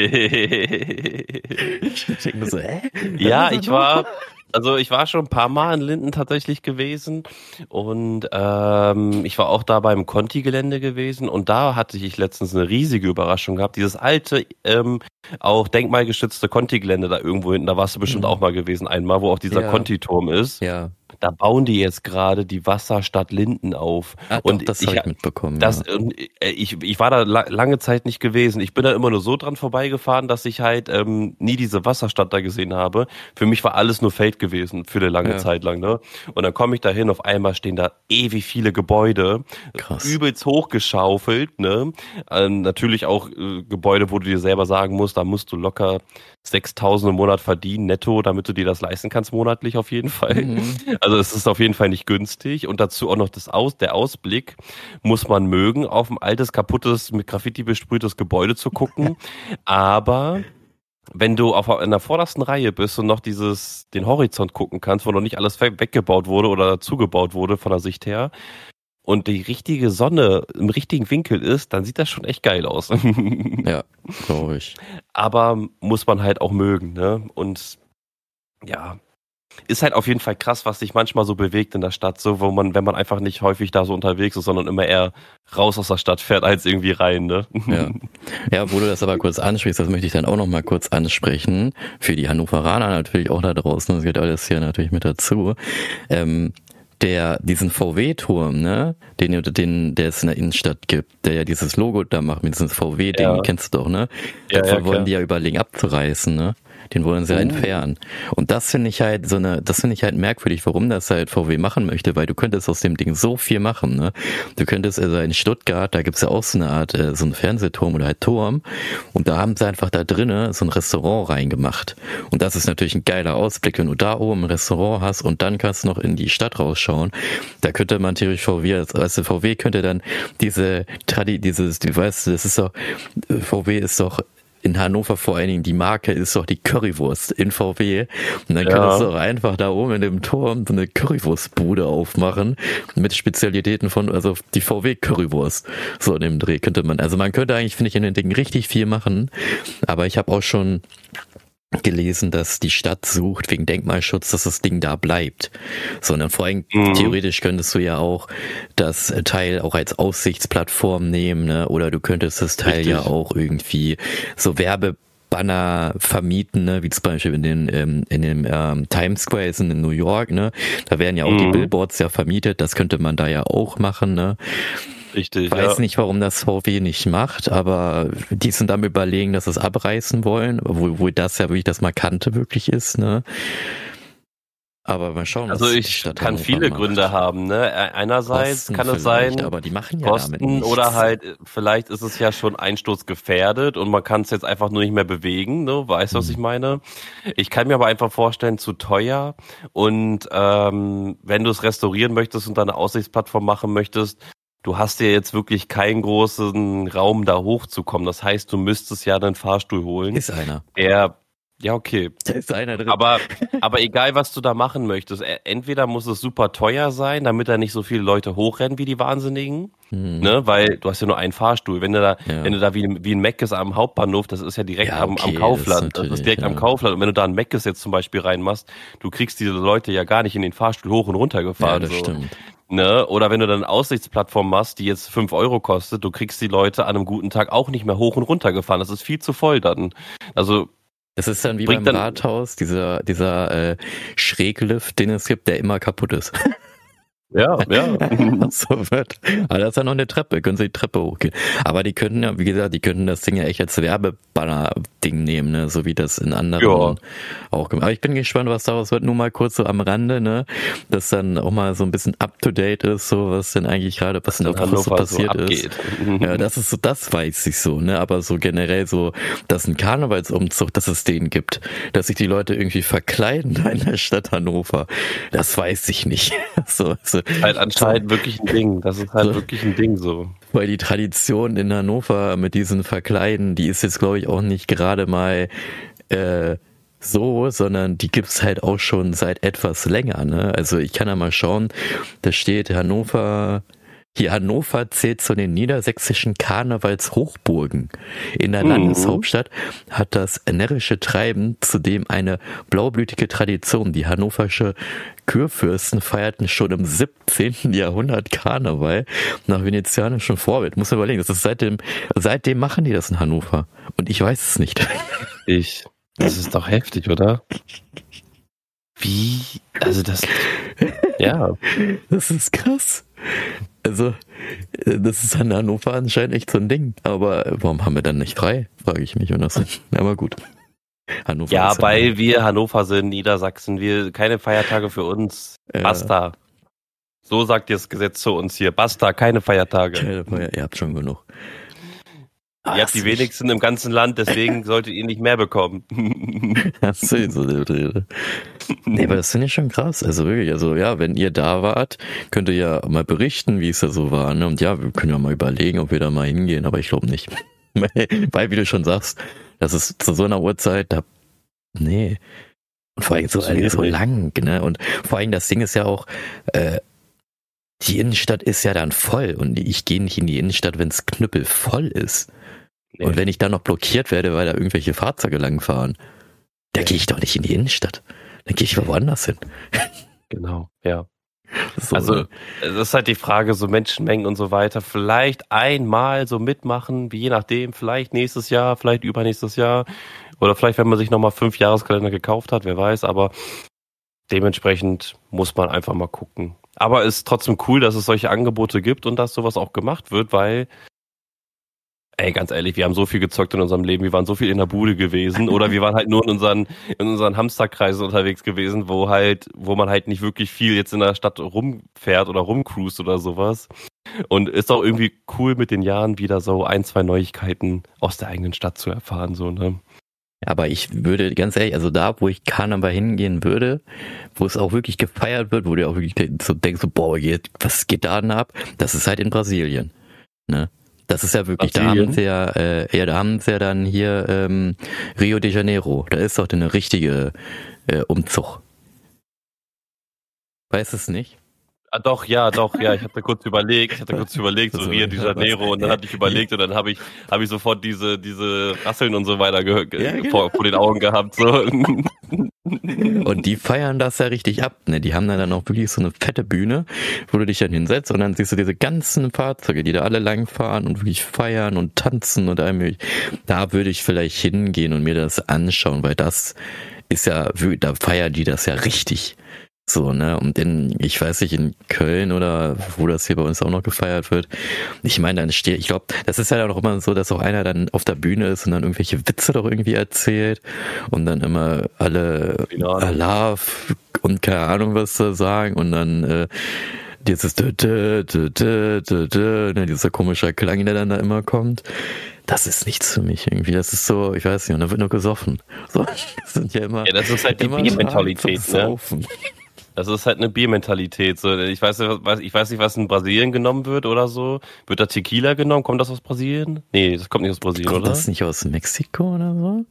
[SPEAKER 2] denke so, hä? Ja, ich war, also ich war schon ein paar Mal in Linden tatsächlich gewesen und ähm, ich war auch da beim Conti-Gelände gewesen und da hatte ich letztens eine riesige Überraschung gehabt. Dieses alte, ähm, auch denkmalgeschützte Conti-Gelände da irgendwo hinten, da warst du bestimmt mhm. auch mal gewesen einmal, wo auch dieser ja. Conti-Turm ist.
[SPEAKER 1] Ja
[SPEAKER 2] da bauen die jetzt gerade die Wasserstadt Linden auf.
[SPEAKER 1] Ach, und doch, das habe ich mitbekommen.
[SPEAKER 2] Das, ja. Äh, ich, ich war da lange Zeit nicht gewesen. Ich bin da immer nur so dran vorbeigefahren, dass ich halt ähm, nie diese Wasserstadt da gesehen habe. Für mich war alles nur Feld gewesen für eine lange ja. Zeit lang. Ne? Und dann komme ich da hin, auf einmal stehen da ewig viele Gebäude, Krass. übelst hochgeschaufelt. Ne? Ähm, natürlich auch äh, Gebäude, wo du dir selber sagen musst, da musst du locker 6000 im Monat verdienen, netto, damit du dir das leisten kannst monatlich auf jeden Fall. Mhm. Also es ist auf jeden Fall nicht günstig und dazu auch noch das Aus, der Ausblick muss man mögen, auf ein altes, kaputtes, mit Graffiti besprühtes Gebäude zu gucken. Aber wenn du auf in der vordersten Reihe bist und noch dieses den Horizont gucken kannst, wo noch nicht alles weggebaut wurde oder zugebaut wurde von der Sicht her, und die richtige Sonne im richtigen Winkel ist, dann sieht das schon echt geil aus.
[SPEAKER 1] ja, glaube ich.
[SPEAKER 2] Aber muss man halt auch mögen, ne? Und ja, ist halt auf jeden Fall krass, was sich manchmal so bewegt in der Stadt, so wo man, wenn man einfach nicht häufig da so unterwegs ist, sondern immer eher raus aus der Stadt fährt als irgendwie rein, ne?
[SPEAKER 1] Ja, ja wo du das aber kurz ansprichst, das möchte ich dann auch noch mal kurz ansprechen. Für die Hannoveraner natürlich auch da draußen, das geht alles hier natürlich mit dazu. Ähm, der diesen VW-Turm, ne, den, den, der es in der Innenstadt gibt, der ja dieses Logo da macht mit diesem VW-Ding, ja. kennst du doch, ne? Ja, Davon ja, wollen die ja überlegen abzureißen, ne? Den wollen sie oh. entfernen. Und das finde ich halt so eine, das finde ich halt merkwürdig, warum das halt VW machen möchte, weil du könntest aus dem Ding so viel machen, ne? Du könntest also in Stuttgart, da gibt's ja auch so eine Art, äh, so einen Fernsehturm oder halt Turm. Und da haben sie einfach da drinnen so ein Restaurant reingemacht. Und das ist natürlich ein geiler Ausblick, wenn du da oben ein Restaurant hast und dann kannst du noch in die Stadt rausschauen. Da könnte man theoretisch VW, also VW könnte dann diese Tradi, dieses, du weißt, das ist doch, VW ist doch in Hannover vor allen Dingen die Marke ist doch die Currywurst in VW. Und dann ja. könntest du auch einfach da oben in dem Turm so eine Currywurstbude aufmachen mit Spezialitäten von, also die VW Currywurst. So in dem Dreh könnte man, also man könnte eigentlich, finde ich, in den Dingen richtig viel machen. Aber ich habe auch schon gelesen, dass die Stadt sucht wegen Denkmalschutz, dass das Ding da bleibt. Sondern vor allem mhm. theoretisch könntest du ja auch das Teil auch als Aussichtsplattform nehmen, ne? Oder du könntest das Teil Richtig. ja auch irgendwie so Werbebanner vermieten, ne? wie zum Beispiel in den ähm, in dem ähm, Times Square ist in New York, ne? Da werden ja auch mhm. die Billboards ja vermietet, das könnte man da ja auch machen, ne?
[SPEAKER 2] Richtig.
[SPEAKER 1] Ich weiß ja. nicht, warum das VW nicht macht, aber die sind damit überlegen, dass sie es abreißen wollen, wo, wo das ja wirklich das Markante wirklich ist, ne? Aber mal schauen.
[SPEAKER 2] Also ich kann viele macht. Gründe haben. Ne? Einerseits Kosten kann es sein,
[SPEAKER 1] aber die machen ja
[SPEAKER 2] Kosten oder halt äh, vielleicht ist es ja schon Einstoß gefährdet und man kann es jetzt einfach nur nicht mehr bewegen. Ne? Weißt du, was hm. ich meine? Ich kann mir aber einfach vorstellen, zu teuer und ähm, wenn du es restaurieren möchtest und eine Aussichtsplattform machen möchtest, du hast ja jetzt wirklich keinen großen Raum da hochzukommen. Das heißt, du müsstest ja einen Fahrstuhl holen.
[SPEAKER 1] Ist einer.
[SPEAKER 2] Der ja, okay.
[SPEAKER 1] Da ist einer drin.
[SPEAKER 2] Aber, aber egal, was du da machen möchtest, e, entweder muss es super teuer sein, damit da nicht so viele Leute hochrennen wie die Wahnsinnigen, hm. ne, weil du hast ja nur einen Fahrstuhl. Wenn du da, ja. wenn du da wie, wie ein Meckes am Hauptbahnhof, das ist ja direkt ja, okay, am, am Kaufland, das ist, das ist direkt ja. am Kaufland. Und wenn du da ein Meckes jetzt zum Beispiel reinmachst, du kriegst diese Leute ja gar nicht in den Fahrstuhl hoch und runter gefahren.
[SPEAKER 1] Ja, das
[SPEAKER 2] so.
[SPEAKER 1] stimmt.
[SPEAKER 2] Ne? Oder wenn du dann eine Aussichtsplattform machst, die jetzt fünf Euro kostet, du kriegst die Leute an einem guten Tag auch nicht mehr hoch und runter gefahren. Das ist viel zu voll dann. Also
[SPEAKER 1] es ist dann wie beim dann, Rathaus, dieser, dieser äh, Schräglift, den es gibt, der immer kaputt ist.
[SPEAKER 2] Ja, ja.
[SPEAKER 1] so wird. Aber da ist ja noch eine Treppe, können sie die Treppe hochgehen. Aber die könnten ja, wie gesagt, die könnten das Ding ja echt als Werbebanner-Ding nehmen, ne? so wie das in anderen ja. auch gemacht. Aber ich bin gespannt, was daraus wird. Nur mal kurz so am Rande, ne, dass dann auch mal so ein bisschen up to date ist, so was denn eigentlich gerade, was in der Woche so passiert so ist. ja, das ist so, das weiß ich so, ne, aber so generell so, dass ein Karnevalsumzug, dass es den gibt, dass sich die Leute irgendwie verkleiden in der Stadt Hannover, das weiß ich nicht. so, so
[SPEAKER 2] halt anscheinend wirklich ein Ding. Das ist halt so, wirklich ein Ding so.
[SPEAKER 1] Weil die Tradition in Hannover mit diesen Verkleiden, die ist jetzt, glaube ich, auch nicht gerade mal äh, so, sondern die gibt's halt auch schon seit etwas länger. Ne? Also ich kann ja mal schauen, da steht Hannover hier Hannover zählt zu den niedersächsischen Karnevalshochburgen. In der mhm. Landeshauptstadt hat das närrische Treiben zudem eine blaublütige Tradition. Die hannoversche Kurfürsten feierten schon im 17. Jahrhundert Karneval nach venezianischem Vorbild. Muss man überlegen, das ist seitdem, seitdem machen die das in Hannover. Und ich weiß es nicht.
[SPEAKER 2] Ich. Das ist doch heftig, oder? Wie? Also das. Ja.
[SPEAKER 1] Das ist krass. Also, äh, das ist an Hannover anscheinend echt so ein Ding. Aber warum haben wir dann nicht frei? Frage ich mich. Und das, aber gut.
[SPEAKER 2] Hannover ja, weil Hannover. wir Hannover sind, Niedersachsen, wir keine Feiertage für uns. Ja. Basta. So sagt das Gesetz zu uns hier. Basta, keine Feiertage. Keine
[SPEAKER 1] Feiertage. Ihr habt schon genug.
[SPEAKER 2] Ihr habt die wenigsten im ganzen Land, deswegen solltet ihr nicht mehr bekommen.
[SPEAKER 1] Hast du so eine Rede? Nee, aber das finde ich schon krass. Also wirklich, also ja, wenn ihr da wart, könnt ihr ja mal berichten, wie es da so war. Ne? Und ja, wir können ja mal überlegen, ob wir da mal hingehen, aber ich glaube nicht. Weil, wie du schon sagst, das ist zu so einer Uhrzeit, da, nee. Und vor allem so, so lang, ne? Und vor allem das Ding ist ja auch, äh, die Innenstadt ist ja dann voll und ich gehe nicht in die Innenstadt, wenn es knüppelvoll ist. Nee. Und wenn ich dann noch blockiert werde, weil da irgendwelche Fahrzeuge langfahren, da nee. gehe ich doch nicht in die Innenstadt. Dann gehe ich mal woanders hin.
[SPEAKER 2] Genau, ja. So, also, ne? es ist halt die Frage, so Menschenmengen und so weiter, vielleicht einmal so mitmachen, wie je nachdem, vielleicht nächstes Jahr, vielleicht übernächstes Jahr, oder vielleicht, wenn man sich nochmal fünf Jahreskalender gekauft hat, wer weiß, aber dementsprechend muss man einfach mal gucken. Aber es ist trotzdem cool, dass es solche Angebote gibt und dass sowas auch gemacht wird, weil Ey, ganz ehrlich, wir haben so viel gezockt in unserem Leben, wir waren so viel in der Bude gewesen oder wir waren halt nur in unseren, in unseren Hamsterkreisen unterwegs gewesen, wo halt, wo man halt nicht wirklich viel jetzt in der Stadt rumfährt oder rumcruist oder sowas. Und ist auch irgendwie cool mit den Jahren wieder so ein, zwei Neuigkeiten aus der eigenen Stadt zu erfahren, so, ne?
[SPEAKER 1] Aber ich würde ganz ehrlich, also da, wo ich Karneval hingehen würde, wo es auch wirklich gefeiert wird, wo du auch wirklich so denkst, so, boah, was geht da denn ab? Das ist halt in Brasilien. Ne? Das ist ja wirklich, da haben sie ja, äh, ja, da haben sie ja dann hier ähm, Rio de Janeiro. Da ist doch eine richtige äh, Umzug. Weiß es nicht?
[SPEAKER 2] Ah, doch, ja, doch, ja. Ich hatte kurz überlegt, ich hatte kurz überlegt, so Rio de Janeiro, und dann hatte ich überlegt und dann habe ich, habe ich sofort diese, diese Rasseln und so weiter gehört, ja, genau. vor, vor den Augen gehabt. So.
[SPEAKER 1] Und die feiern das ja richtig ab, ne? Die haben dann auch wirklich so eine fette Bühne, wo du dich dann hinsetzt und dann siehst du diese ganzen Fahrzeuge, die da alle langfahren und wirklich feiern und tanzen und allmählich. Da würde ich vielleicht hingehen und mir das anschauen, weil das ist ja, da feiern die das ja richtig. So, ne? Und in, ich weiß nicht, in Köln oder wo das hier bei uns auch noch gefeiert wird. Ich meine, dann steht, ich glaube, das ist ja dann auch immer so, dass auch einer dann auf der Bühne ist und dann irgendwelche Witze doch irgendwie erzählt und dann immer alle Allah, und keine Ahnung was da sagen und dann äh, dieses dö, dö, dö, dö, ne, dieser komische Klang, der dann da immer kommt. Das ist nichts für mich irgendwie. Das ist so, ich weiß nicht, und dann wird nur gesoffen. So, das sind ja immer.
[SPEAKER 2] Ja, das ist halt die Biermentalität, ne? Das ist halt eine Biermentalität. So, ich weiß, ich weiß nicht, was in Brasilien genommen wird oder so. Wird da Tequila genommen? Kommt das aus Brasilien? Nee, das kommt nicht aus Brasilien,
[SPEAKER 1] kommt
[SPEAKER 2] oder?
[SPEAKER 1] Kommt das nicht aus Mexiko oder so?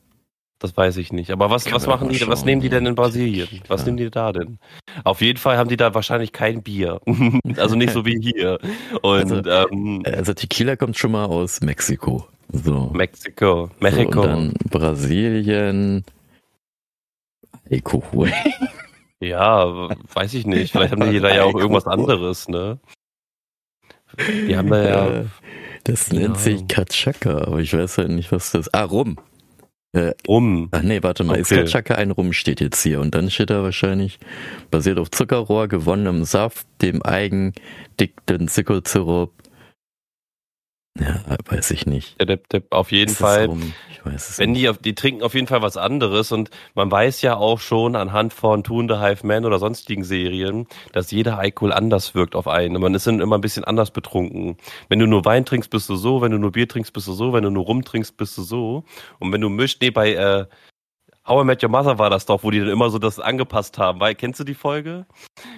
[SPEAKER 2] Das weiß ich nicht. Aber was, was machen die, schauen, was nehmen die denn in Brasilien? Was ja. nehmen die da denn? Auf jeden Fall haben die da wahrscheinlich kein Bier. also nicht so wie hier. Und,
[SPEAKER 1] also, ähm, also Tequila kommt schon mal aus Mexiko. So.
[SPEAKER 2] Mexiko. Mexiko.
[SPEAKER 1] So, und dann Brasilien. Alkohol.
[SPEAKER 2] ja, weiß ich nicht. Vielleicht haben die da ja auch irgendwas anderes, ne? Die haben da ja.
[SPEAKER 1] Das nennt sich Kachaka, aber ich weiß halt nicht, was das. Ah, Rum.
[SPEAKER 2] Äh, rum.
[SPEAKER 1] Ach nee, warte mal, okay. Iskatschaka ein Rum steht jetzt hier und dann steht da wahrscheinlich basiert auf Zuckerrohr, gewonnenem Saft, dem eigendickten Zuckersirup. Ja, weiß ich nicht.
[SPEAKER 2] Der, der, auf jeden Fall. wenn die, die trinken auf jeden Fall was anderes und man weiß ja auch schon anhand von Toon the Hive Man oder sonstigen Serien, dass jeder Alkohol anders wirkt auf einen. Man ist dann immer ein bisschen anders betrunken. Wenn du nur Wein trinkst, bist du so, wenn du nur Bier trinkst, bist du so, wenn du nur Rum trinkst, bist du so. Und wenn du mischt, nee, bei äh, How I Met Your Mother war das doch, wo die dann immer so das angepasst haben. Weil, kennst du die Folge?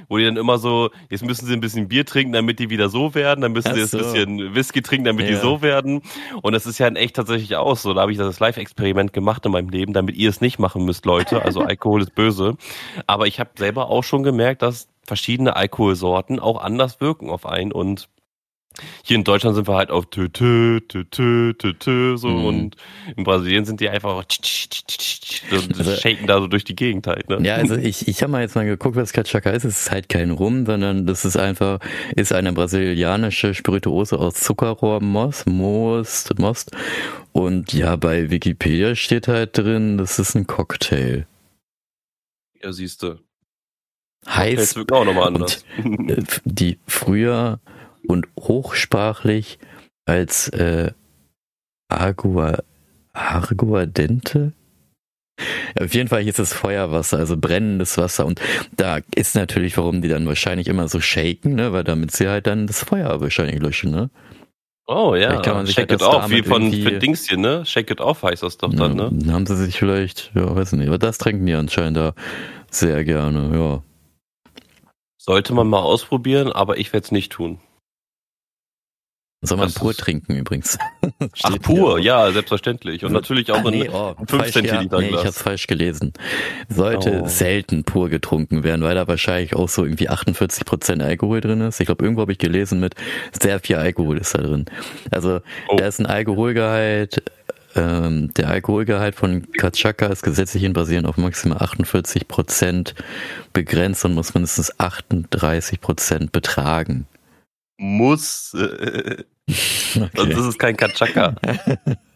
[SPEAKER 2] Wo die dann immer so, jetzt müssen sie ein bisschen Bier trinken, damit die wieder so werden, dann müssen Ach sie jetzt so. ein bisschen Whisky trinken, damit ja. die so werden. Und das ist ja in echt tatsächlich auch so. Da habe ich das Live-Experiment gemacht in meinem Leben, damit ihr es nicht machen müsst, Leute. Also Alkohol ist böse. Aber ich habe selber auch schon gemerkt, dass verschiedene Alkoholsorten auch anders wirken auf einen und hier in Deutschland sind wir halt auf tü, tü, tü, tü, tü, tü, so mhm. und in Brasilien sind die einfach so, also, shaken da so durch die Gegend halt. Ne?
[SPEAKER 1] Ja, also ich, ich habe mal jetzt mal geguckt, was Kachaka ist. Es ist halt kein Rum, sondern das ist einfach, ist eine brasilianische Spirituose aus Zuckerrohr, Most, Most, Most. Und ja, bei Wikipedia steht halt drin, das ist ein Cocktail.
[SPEAKER 2] Ja, siehst du.
[SPEAKER 1] Heißt,
[SPEAKER 2] auch nochmal anders.
[SPEAKER 1] Die früher und hochsprachlich als äh, Agua, Arguadente. Auf jeden Fall hier ist es Feuerwasser, also brennendes Wasser. Und da ist natürlich, warum die dann wahrscheinlich immer so shaken, ne? weil damit sie halt dann das Feuer wahrscheinlich löschen, ne?
[SPEAKER 2] Oh ja, kann man sich Shake halt it off, wie von für Dingschen, ne? Shake it off heißt das doch dann, ne?
[SPEAKER 1] Dann haben sie sich vielleicht, ja, weiß nicht, aber das trinken die anscheinend da sehr gerne, ja.
[SPEAKER 2] Sollte man mal ausprobieren, aber ich werde es nicht tun.
[SPEAKER 1] Soll man pur trinken übrigens.
[SPEAKER 2] Ach, pur, ja, selbstverständlich. Und natürlich auch ah, nee, oh, in 5 Zentiliter
[SPEAKER 1] ja, nee, ich hab's falsch gelesen. Sollte oh. selten pur getrunken werden, weil da wahrscheinlich auch so irgendwie 48 Prozent Alkohol drin ist. Ich glaube, irgendwo habe ich gelesen mit sehr viel Alkohol ist da drin. Also oh. da ist ein Alkoholgehalt, ähm, der Alkoholgehalt von Kachaka ist gesetzlich in Brasilien auf maximal 48 Prozent begrenzt und muss mindestens 38 Prozent betragen
[SPEAKER 2] muss. Äh, okay. Sonst ist es kein Katschaka.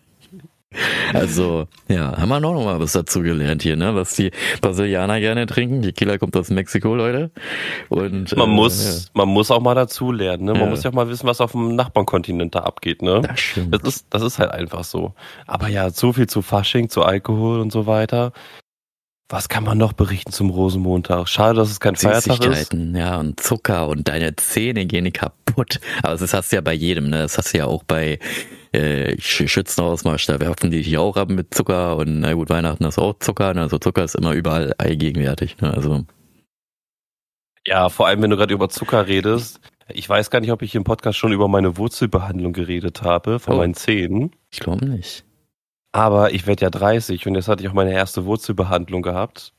[SPEAKER 1] Also, ja, haben wir noch mal was dazu gelernt hier, ne? Was die Brasilianer gerne trinken. Die Killer kommt aus Mexiko, Leute. Und
[SPEAKER 2] man äh, muss, ja. man muss auch mal dazu lernen, ne? Man ja. muss ja auch mal wissen, was auf dem Nachbarkontinent da abgeht, ne?
[SPEAKER 1] Das stimmt.
[SPEAKER 2] Das ist, das ist halt einfach so. Aber ja, zu viel zu Fasching, zu Alkohol und so weiter. Was kann man noch berichten zum Rosenmontag? Schade, dass es kein Feiertag ist.
[SPEAKER 1] Ja, und Zucker und deine Zähne gehen kaputt. Aber das hast du ja bei jedem, ne? Das hast du ja auch bei äh, Schützenausmarsch, da werfen die dich auch ab mit Zucker und na gut, Weihnachten ist auch Zucker, ne? also Zucker ist immer überall allgegenwärtig, ne? Also.
[SPEAKER 2] Ja, vor allem, wenn du gerade über Zucker redest. Ich weiß gar nicht, ob ich im Podcast schon über meine Wurzelbehandlung geredet habe von oh. meinen Zähnen.
[SPEAKER 1] Ich glaube nicht.
[SPEAKER 2] Aber ich werde ja 30 und jetzt hatte ich auch meine erste Wurzelbehandlung gehabt.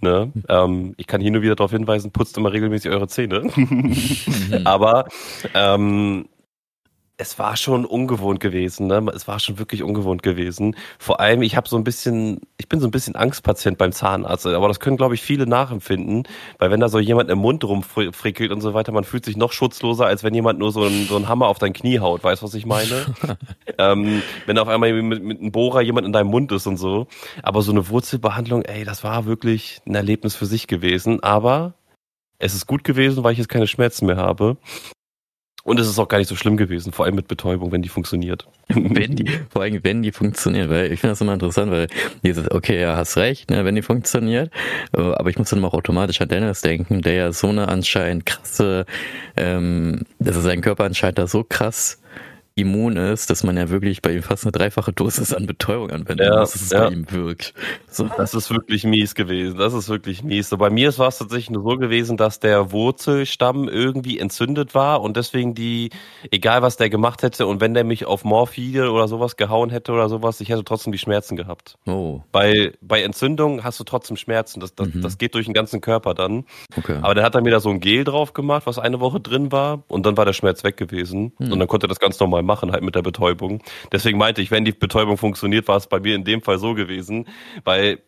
[SPEAKER 2] Ne? Hm. Ähm, ich kann hier nur wieder darauf hinweisen, putzt immer regelmäßig eure Zähne. Aber ähm, es war schon ungewohnt gewesen, ne? Es war schon wirklich ungewohnt gewesen. Vor allem, ich habe so ein bisschen, ich bin so ein bisschen Angstpatient beim Zahnarzt, aber das können, glaube ich, viele nachempfinden, weil wenn da so jemand im Mund rumfrickelt und so weiter, man fühlt sich noch schutzloser, als wenn jemand nur so einen, so einen Hammer auf dein Knie haut, weißt du, was ich meine? ähm, wenn auf einmal mit, mit einem Bohrer jemand in deinem Mund ist und so. Aber so eine Wurzelbehandlung, ey, das war wirklich ein Erlebnis für sich gewesen, aber es ist gut gewesen, weil ich jetzt keine Schmerzen mehr habe. Und es ist auch gar nicht so schlimm gewesen, vor allem mit Betäubung, wenn die funktioniert.
[SPEAKER 1] wenn die, vor allem wenn die funktioniert, weil ich finde das immer interessant, weil dieses, okay, ja, hast recht, ne, wenn die funktioniert, äh, aber ich muss dann auch automatisch an Dennis denken, der ja so eine anscheinend krasse, ähm, dass er seinen Körper anscheinend da so krass immun ist, dass man ja wirklich bei ihm fast eine dreifache Dosis an Betäubung anwenden ja, muss, dass es ja. bei ihm wirkt.
[SPEAKER 2] So. Das ist wirklich mies gewesen. Das ist wirklich mies. So, bei mir war es tatsächlich nur so gewesen, dass der Wurzelstamm irgendwie entzündet war und deswegen die, egal was der gemacht hätte und wenn der mich auf Morphine oder sowas gehauen hätte oder sowas, ich hätte trotzdem die Schmerzen gehabt. Oh. Bei, bei Entzündung hast du trotzdem Schmerzen. Das, das, mhm. das geht durch den ganzen Körper dann. Okay. Aber dann hat er mir da so ein Gel drauf gemacht, was eine Woche drin war und dann war der Schmerz weg gewesen mhm. und dann konnte das ganz normal machen halt mit der Betäubung. Deswegen meinte ich, wenn die Betäubung funktioniert, war es bei mir in dem Fall so gewesen, weil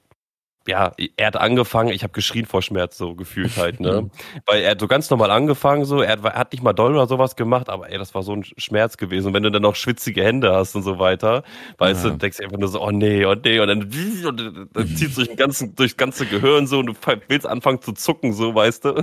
[SPEAKER 2] ja, er hat angefangen, ich habe geschrien vor Schmerz, so gefühlt halt, ne? Weil er hat so ganz normal angefangen, so, er hat, er hat, nicht mal doll oder sowas gemacht, aber ey, das war so ein Schmerz gewesen. Und wenn du dann noch schwitzige Hände hast und so weiter, weißt ja. du, denkst du einfach nur so, oh nee, oh nee, und dann, und dann zieht durch den ganzen, durchs ganze Gehirn so und du willst anfangen zu zucken, so, weißt du?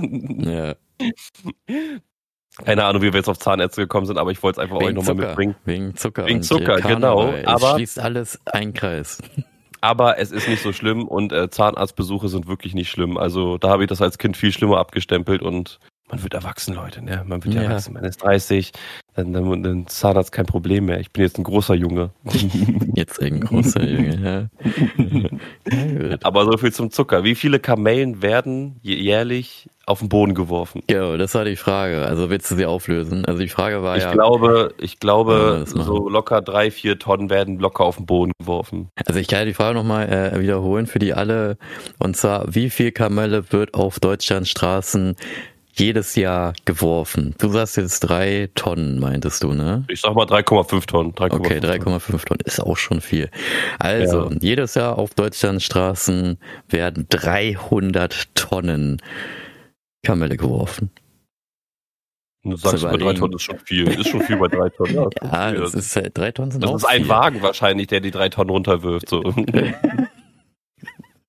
[SPEAKER 2] Ja. Keine Ahnung, wie wir jetzt auf Zahnärzte gekommen sind, aber ich wollte es einfach Wegen euch nochmal mitbringen.
[SPEAKER 1] Wegen Zucker.
[SPEAKER 2] Wegen Zucker, genau.
[SPEAKER 1] Aber es schließt alles ein Kreis.
[SPEAKER 2] Aber es ist nicht so schlimm und äh, Zahnarztbesuche sind wirklich nicht schlimm. Also da habe ich das als Kind viel schlimmer abgestempelt und man wird erwachsen, Leute, ne? Man wird ja. erwachsen, man ist 30, dann, dann, dann Zahnarzt kein Problem mehr. Ich bin jetzt ein großer Junge.
[SPEAKER 1] Jetzt ein großer Junge,
[SPEAKER 2] ja. Aber so viel zum Zucker. Wie viele Kamellen werden jährlich auf den Boden geworfen?
[SPEAKER 1] Ja, das war die Frage. Also willst du sie auflösen? Also die Frage war
[SPEAKER 2] ich
[SPEAKER 1] ja.
[SPEAKER 2] Glaube, ich glaube, so locker drei, vier Tonnen werden locker auf den Boden geworfen.
[SPEAKER 1] Also ich kann ja die Frage nochmal äh, wiederholen für die alle. Und zwar, wie viel Kamelle wird auf Deutschlands Straßen jedes Jahr geworfen. Du sagst jetzt drei Tonnen, meintest du, ne?
[SPEAKER 2] Ich sag mal 3,5 Tonnen.
[SPEAKER 1] 3, okay, 3,5 Tonnen ist auch schon viel. Also, ja. jedes Jahr auf Deutschlands Straßen werden 300 Tonnen Kamelle geworfen.
[SPEAKER 2] Du sagst, bei drei Tonnen ist schon viel. Ist schon viel bei drei Tonnen. Ja,
[SPEAKER 1] ja das ist halt, drei Tonnen sind
[SPEAKER 2] Das
[SPEAKER 1] auch
[SPEAKER 2] ist ein
[SPEAKER 1] viel.
[SPEAKER 2] Wagen wahrscheinlich, der die drei Tonnen runterwirft. So.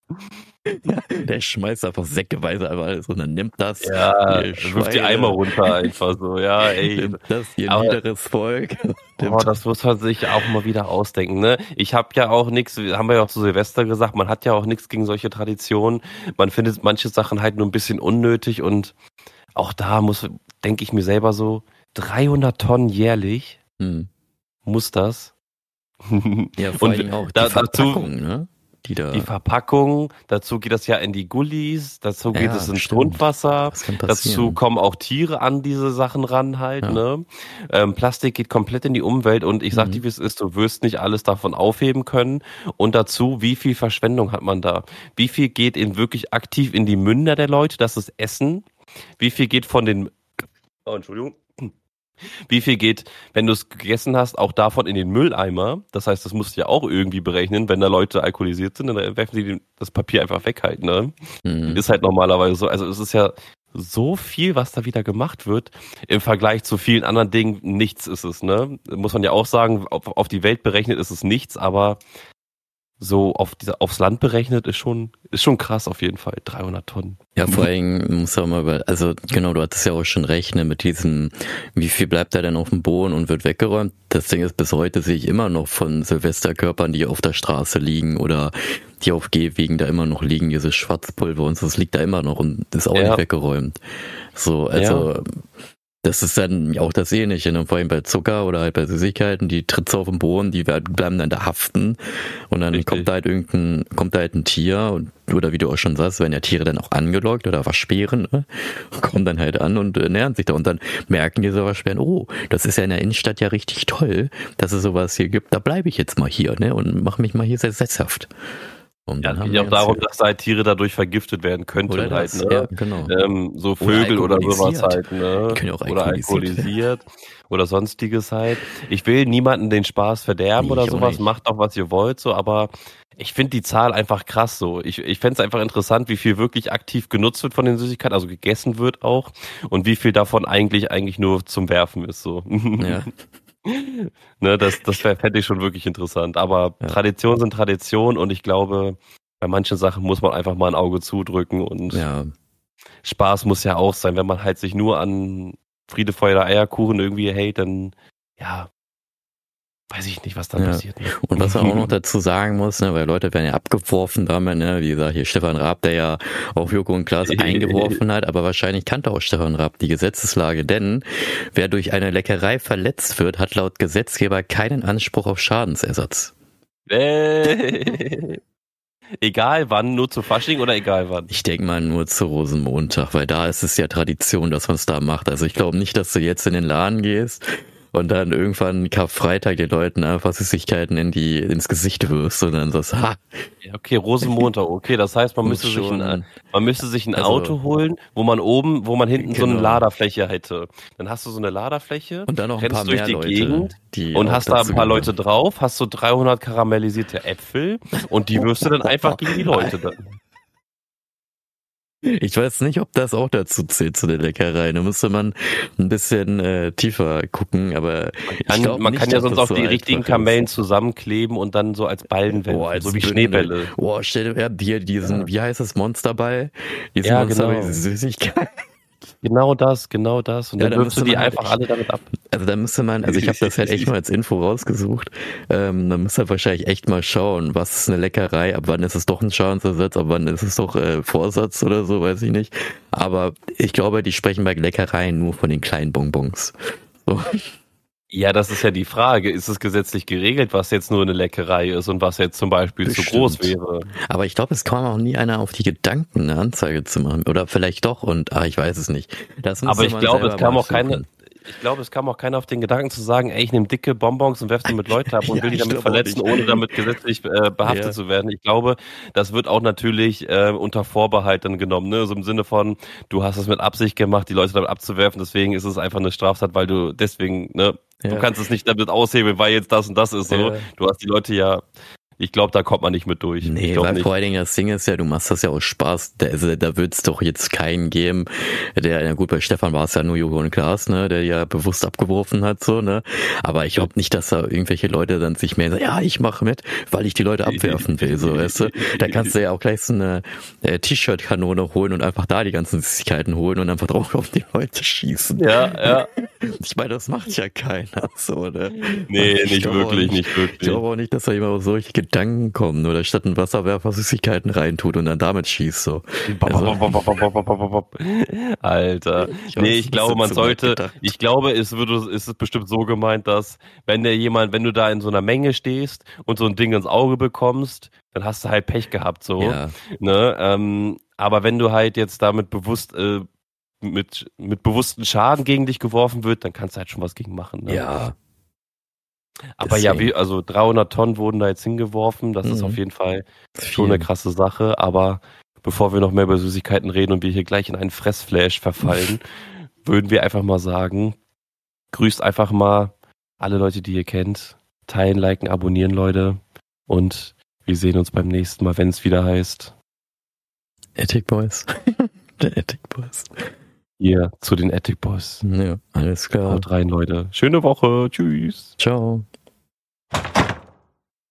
[SPEAKER 1] Der schmeißt einfach säckeweise einfach alles und dann nimmt das.
[SPEAKER 2] Ja, wirft die Eimer runter einfach so. Ja, ey. Nimmt
[SPEAKER 1] das ihr Aber, niederes Volk.
[SPEAKER 2] Oh, das muss man sich auch mal wieder ausdenken. Ne? Ich habe ja auch nichts, haben wir ja auch zu Silvester gesagt, man hat ja auch nichts gegen solche Traditionen. Man findet manche Sachen halt nur ein bisschen unnötig und auch da muss, denke ich mir selber so, 300 Tonnen jährlich hm. muss das.
[SPEAKER 1] Ja, vor allem auch die da, dazu, ne?
[SPEAKER 2] Die da. Die Verpackung, dazu geht das ja in die Gullis, dazu geht ja, es ins stimmt. Grundwasser, dazu kommen auch Tiere an diese Sachen ran halt, ja. ne? Ähm, Plastik geht komplett in die Umwelt und ich sag mhm. dir, wie es ist, du wirst nicht alles davon aufheben können. Und dazu, wie viel Verschwendung hat man da? Wie viel geht in wirklich aktiv in die Münder der Leute, das ist Essen? Wie viel geht von den, oh, Entschuldigung, wie viel geht, wenn du es gegessen hast, auch davon in den Mülleimer? Das heißt, das musst du ja auch irgendwie berechnen. Wenn da Leute alkoholisiert sind, dann werfen sie das Papier einfach weg halt, ne? Mhm. Ist halt normalerweise so. Also es ist ja so viel, was da wieder gemacht wird. Im Vergleich zu vielen anderen Dingen, nichts ist es, ne? Muss man ja auch sagen, auf, auf die Welt berechnet ist es nichts, aber so auf diese, aufs Land berechnet ist schon, ist schon krass auf jeden Fall. 300 Tonnen.
[SPEAKER 1] Ja, vor allem muss man mal über, also genau, du hattest ja auch schon rechnen mit diesem, wie viel bleibt da denn auf dem Boden und wird weggeräumt. Das Ding ist, bis heute sehe ich immer noch von Silvesterkörpern, die auf der Straße liegen oder die auf Gehwegen da immer noch liegen, dieses Schwarzpulver und so, das liegt da immer noch und ist auch ja. nicht weggeräumt. So, also, ja das ist dann auch das Ähnliche, ne? vor allem bei Zucker oder halt bei Süßigkeiten, die trittst auf den Boden, die bleiben dann da haften und dann Richtig. kommt da halt irgendein, kommt da halt ein Tier und, oder wie du auch schon sagst, werden ja Tiere dann auch angelockt oder Waschbären, ne? kommen dann halt an und äh, nähern sich da und dann merken diese Waschbären, oh, das ist ja in der Innenstadt ja richtig toll, dass es sowas hier gibt, da bleibe ich jetzt mal hier ne? und mache mich mal hier sehr sesshaft.
[SPEAKER 2] Und ja, es geht auch darum, dass halt Tiere dadurch vergiftet werden könnten. Halt, ne? ja, genau. Ähm, so Vögel oder, oder sowas halt, ne?
[SPEAKER 1] Auch
[SPEAKER 2] oder alkoholisiert oder sonstiges halt. Ich will niemanden den Spaß verderben nee, oder sowas. Macht auch, was ihr wollt, so, aber ich finde die Zahl einfach krass so. Ich, ich fände es einfach interessant, wie viel wirklich aktiv genutzt wird von den Süßigkeiten, also gegessen wird auch, und wie viel davon eigentlich eigentlich nur zum Werfen ist. so. Ja. ne, das das fände ich schon wirklich interessant. Aber ja. Traditionen sind Tradition und ich glaube, bei manchen Sachen muss man einfach mal ein Auge zudrücken und ja. Spaß muss ja auch sein, wenn man halt sich nur an Friede, Feuer, Eierkuchen irgendwie hält, dann ja, weiß ich nicht, was da ja. passiert. Ne?
[SPEAKER 1] Und was man auch noch dazu sagen muss, ne, weil Leute werden ja abgeworfen damit, ne, wie gesagt, hier Stefan Raab, der ja auf Joko und Klaas eingeworfen hat, aber wahrscheinlich kannte auch Stefan Raab die Gesetzeslage, denn wer durch eine Leckerei verletzt wird, hat laut Gesetzgeber keinen Anspruch auf Schadensersatz.
[SPEAKER 2] Äh. Egal wann, nur zu Fasching oder egal wann?
[SPEAKER 1] Ich denke mal nur zu Rosenmontag, weil da ist es ja Tradition, dass man es da macht. Also ich glaube nicht, dass du jetzt in den Laden gehst und dann irgendwann Karfreitag den Leuten einfach Süßigkeiten in die, ins Gesicht wirst und dann so, ha.
[SPEAKER 2] Ja, okay, Rosenmontag, okay, das heißt, man müsste sich ein, man müsste sich ein also, Auto holen, wo man oben, wo man hinten genau. so eine genau. Laderfläche hätte. Dann hast du so eine Laderfläche,
[SPEAKER 1] und dann noch ein paar durch mehr die Leute,
[SPEAKER 2] Gegend und hast da ein paar Leute drauf, hast so 300 karamellisierte Äpfel und die wirst du dann einfach gegen die Leute dann.
[SPEAKER 1] Ich weiß nicht, ob das auch dazu zählt zu der Leckerei. Da müsste man ein bisschen äh, tiefer gucken, aber
[SPEAKER 2] man kann, man nicht, kann ja sonst auch so die richtigen Kamellen zusammenkleben und dann so als Ballen werfen, oh, als so wie Schneebälle.
[SPEAKER 1] Boah, stell dir dir diesen, ja. wie heißt das Monsterball? Diesen ja, Monsterball, genau. diese Süßigkeit.
[SPEAKER 2] Genau das, genau das. Und ja, dann, wirfst du die halt einfach alle damit ab.
[SPEAKER 1] Also da müsste man, also ich habe das halt echt mal als Info rausgesucht. Ähm, da müsste wahrscheinlich echt mal schauen, was ist eine Leckerei, ab wann ist es doch ein Schadensersatz, ab wann ist es doch äh, Vorsatz oder so, weiß ich nicht. Aber ich glaube, die sprechen bei Leckereien nur von den kleinen Bonbons. So.
[SPEAKER 2] Ja, das ist ja die Frage. Ist es gesetzlich geregelt, was jetzt nur eine Leckerei ist und was jetzt zum Beispiel Bestimmt. zu groß wäre?
[SPEAKER 1] Aber ich glaube, es kam auch nie einer auf die Gedanken, eine Anzeige zu machen. Oder vielleicht doch und, ah, ich weiß es nicht.
[SPEAKER 2] Aber ich glaube, es kam auch keine, ich glaube, es kam auch keiner auf den Gedanken zu sagen, ey, ich nehme dicke Bonbons und werfe die mit Leuten ab und ja, will die damit verletzen, ohne damit gesetzlich äh, behaftet ja. zu werden. Ich glaube, das wird auch natürlich äh, unter Vorbehalt dann genommen, ne? So im Sinne von, du hast es mit Absicht gemacht, die Leute damit abzuwerfen, deswegen ist es einfach eine Straftat, weil du deswegen, ne, ja. du kannst es nicht damit aushebeln, weil jetzt das und das ist so. Du hast die Leute ja ich glaube, da kommt man nicht mit durch.
[SPEAKER 1] Nee, weil nicht. vor allen Dingen das Ding ist ja, du machst das ja aus Spaß. Da, also, da wird es doch jetzt keinen geben, der, ja gut, bei Stefan war es ja nur Joko und Klaas, ne, der ja bewusst abgeworfen hat, so, ne. Aber ich glaube nicht, dass da irgendwelche Leute dann sich mehr sagen, ja, ich mache mit, weil ich die Leute abwerfen will, so, weißt du. Da kannst du ja auch gleich so eine äh, T-Shirt-Kanone holen und einfach da die ganzen Süßigkeiten holen und einfach drauf auf die Leute schießen.
[SPEAKER 2] Ja, ja.
[SPEAKER 1] Ich meine, das macht ja keiner, so, ne.
[SPEAKER 2] Nee, nicht wirklich, nicht, wirklich.
[SPEAKER 1] Ich glaube auch nicht, dass da jemand solche Gedanken kommen oder statt ein Wasserwerfer Süßigkeiten reintut und dann damit schießt so.
[SPEAKER 2] Also, Alter. Ich nee, ich glaube, man sollte, ich glaube, es wird, ist es bestimmt so gemeint, dass wenn der jemand, wenn du da in so einer Menge stehst und so ein Ding ins Auge bekommst, dann hast du halt Pech gehabt, so. Ja. Ne? Ähm, aber wenn du halt jetzt damit bewusst äh, mit, mit bewussten Schaden gegen dich geworfen wird, dann kannst du halt schon was gegen machen. Ne?
[SPEAKER 1] Ja.
[SPEAKER 2] Aber Deswegen. ja, wie, also 300 Tonnen wurden da jetzt hingeworfen. Das mhm. ist auf jeden Fall schon eine krasse Sache. Aber bevor wir noch mehr über Süßigkeiten reden und wir hier gleich in einen Fressflash verfallen, würden wir einfach mal sagen, grüßt einfach mal alle Leute, die ihr kennt. Teilen, liken, abonnieren, Leute. Und wir sehen uns beim nächsten Mal, wenn es wieder heißt.
[SPEAKER 1] Ethic Boys. Der Ethic Boys.
[SPEAKER 2] Hier zu den Ethic Boys.
[SPEAKER 1] Ja, alles klar.
[SPEAKER 2] Haut rein, Leute. Schöne Woche. Tschüss.
[SPEAKER 1] Ciao.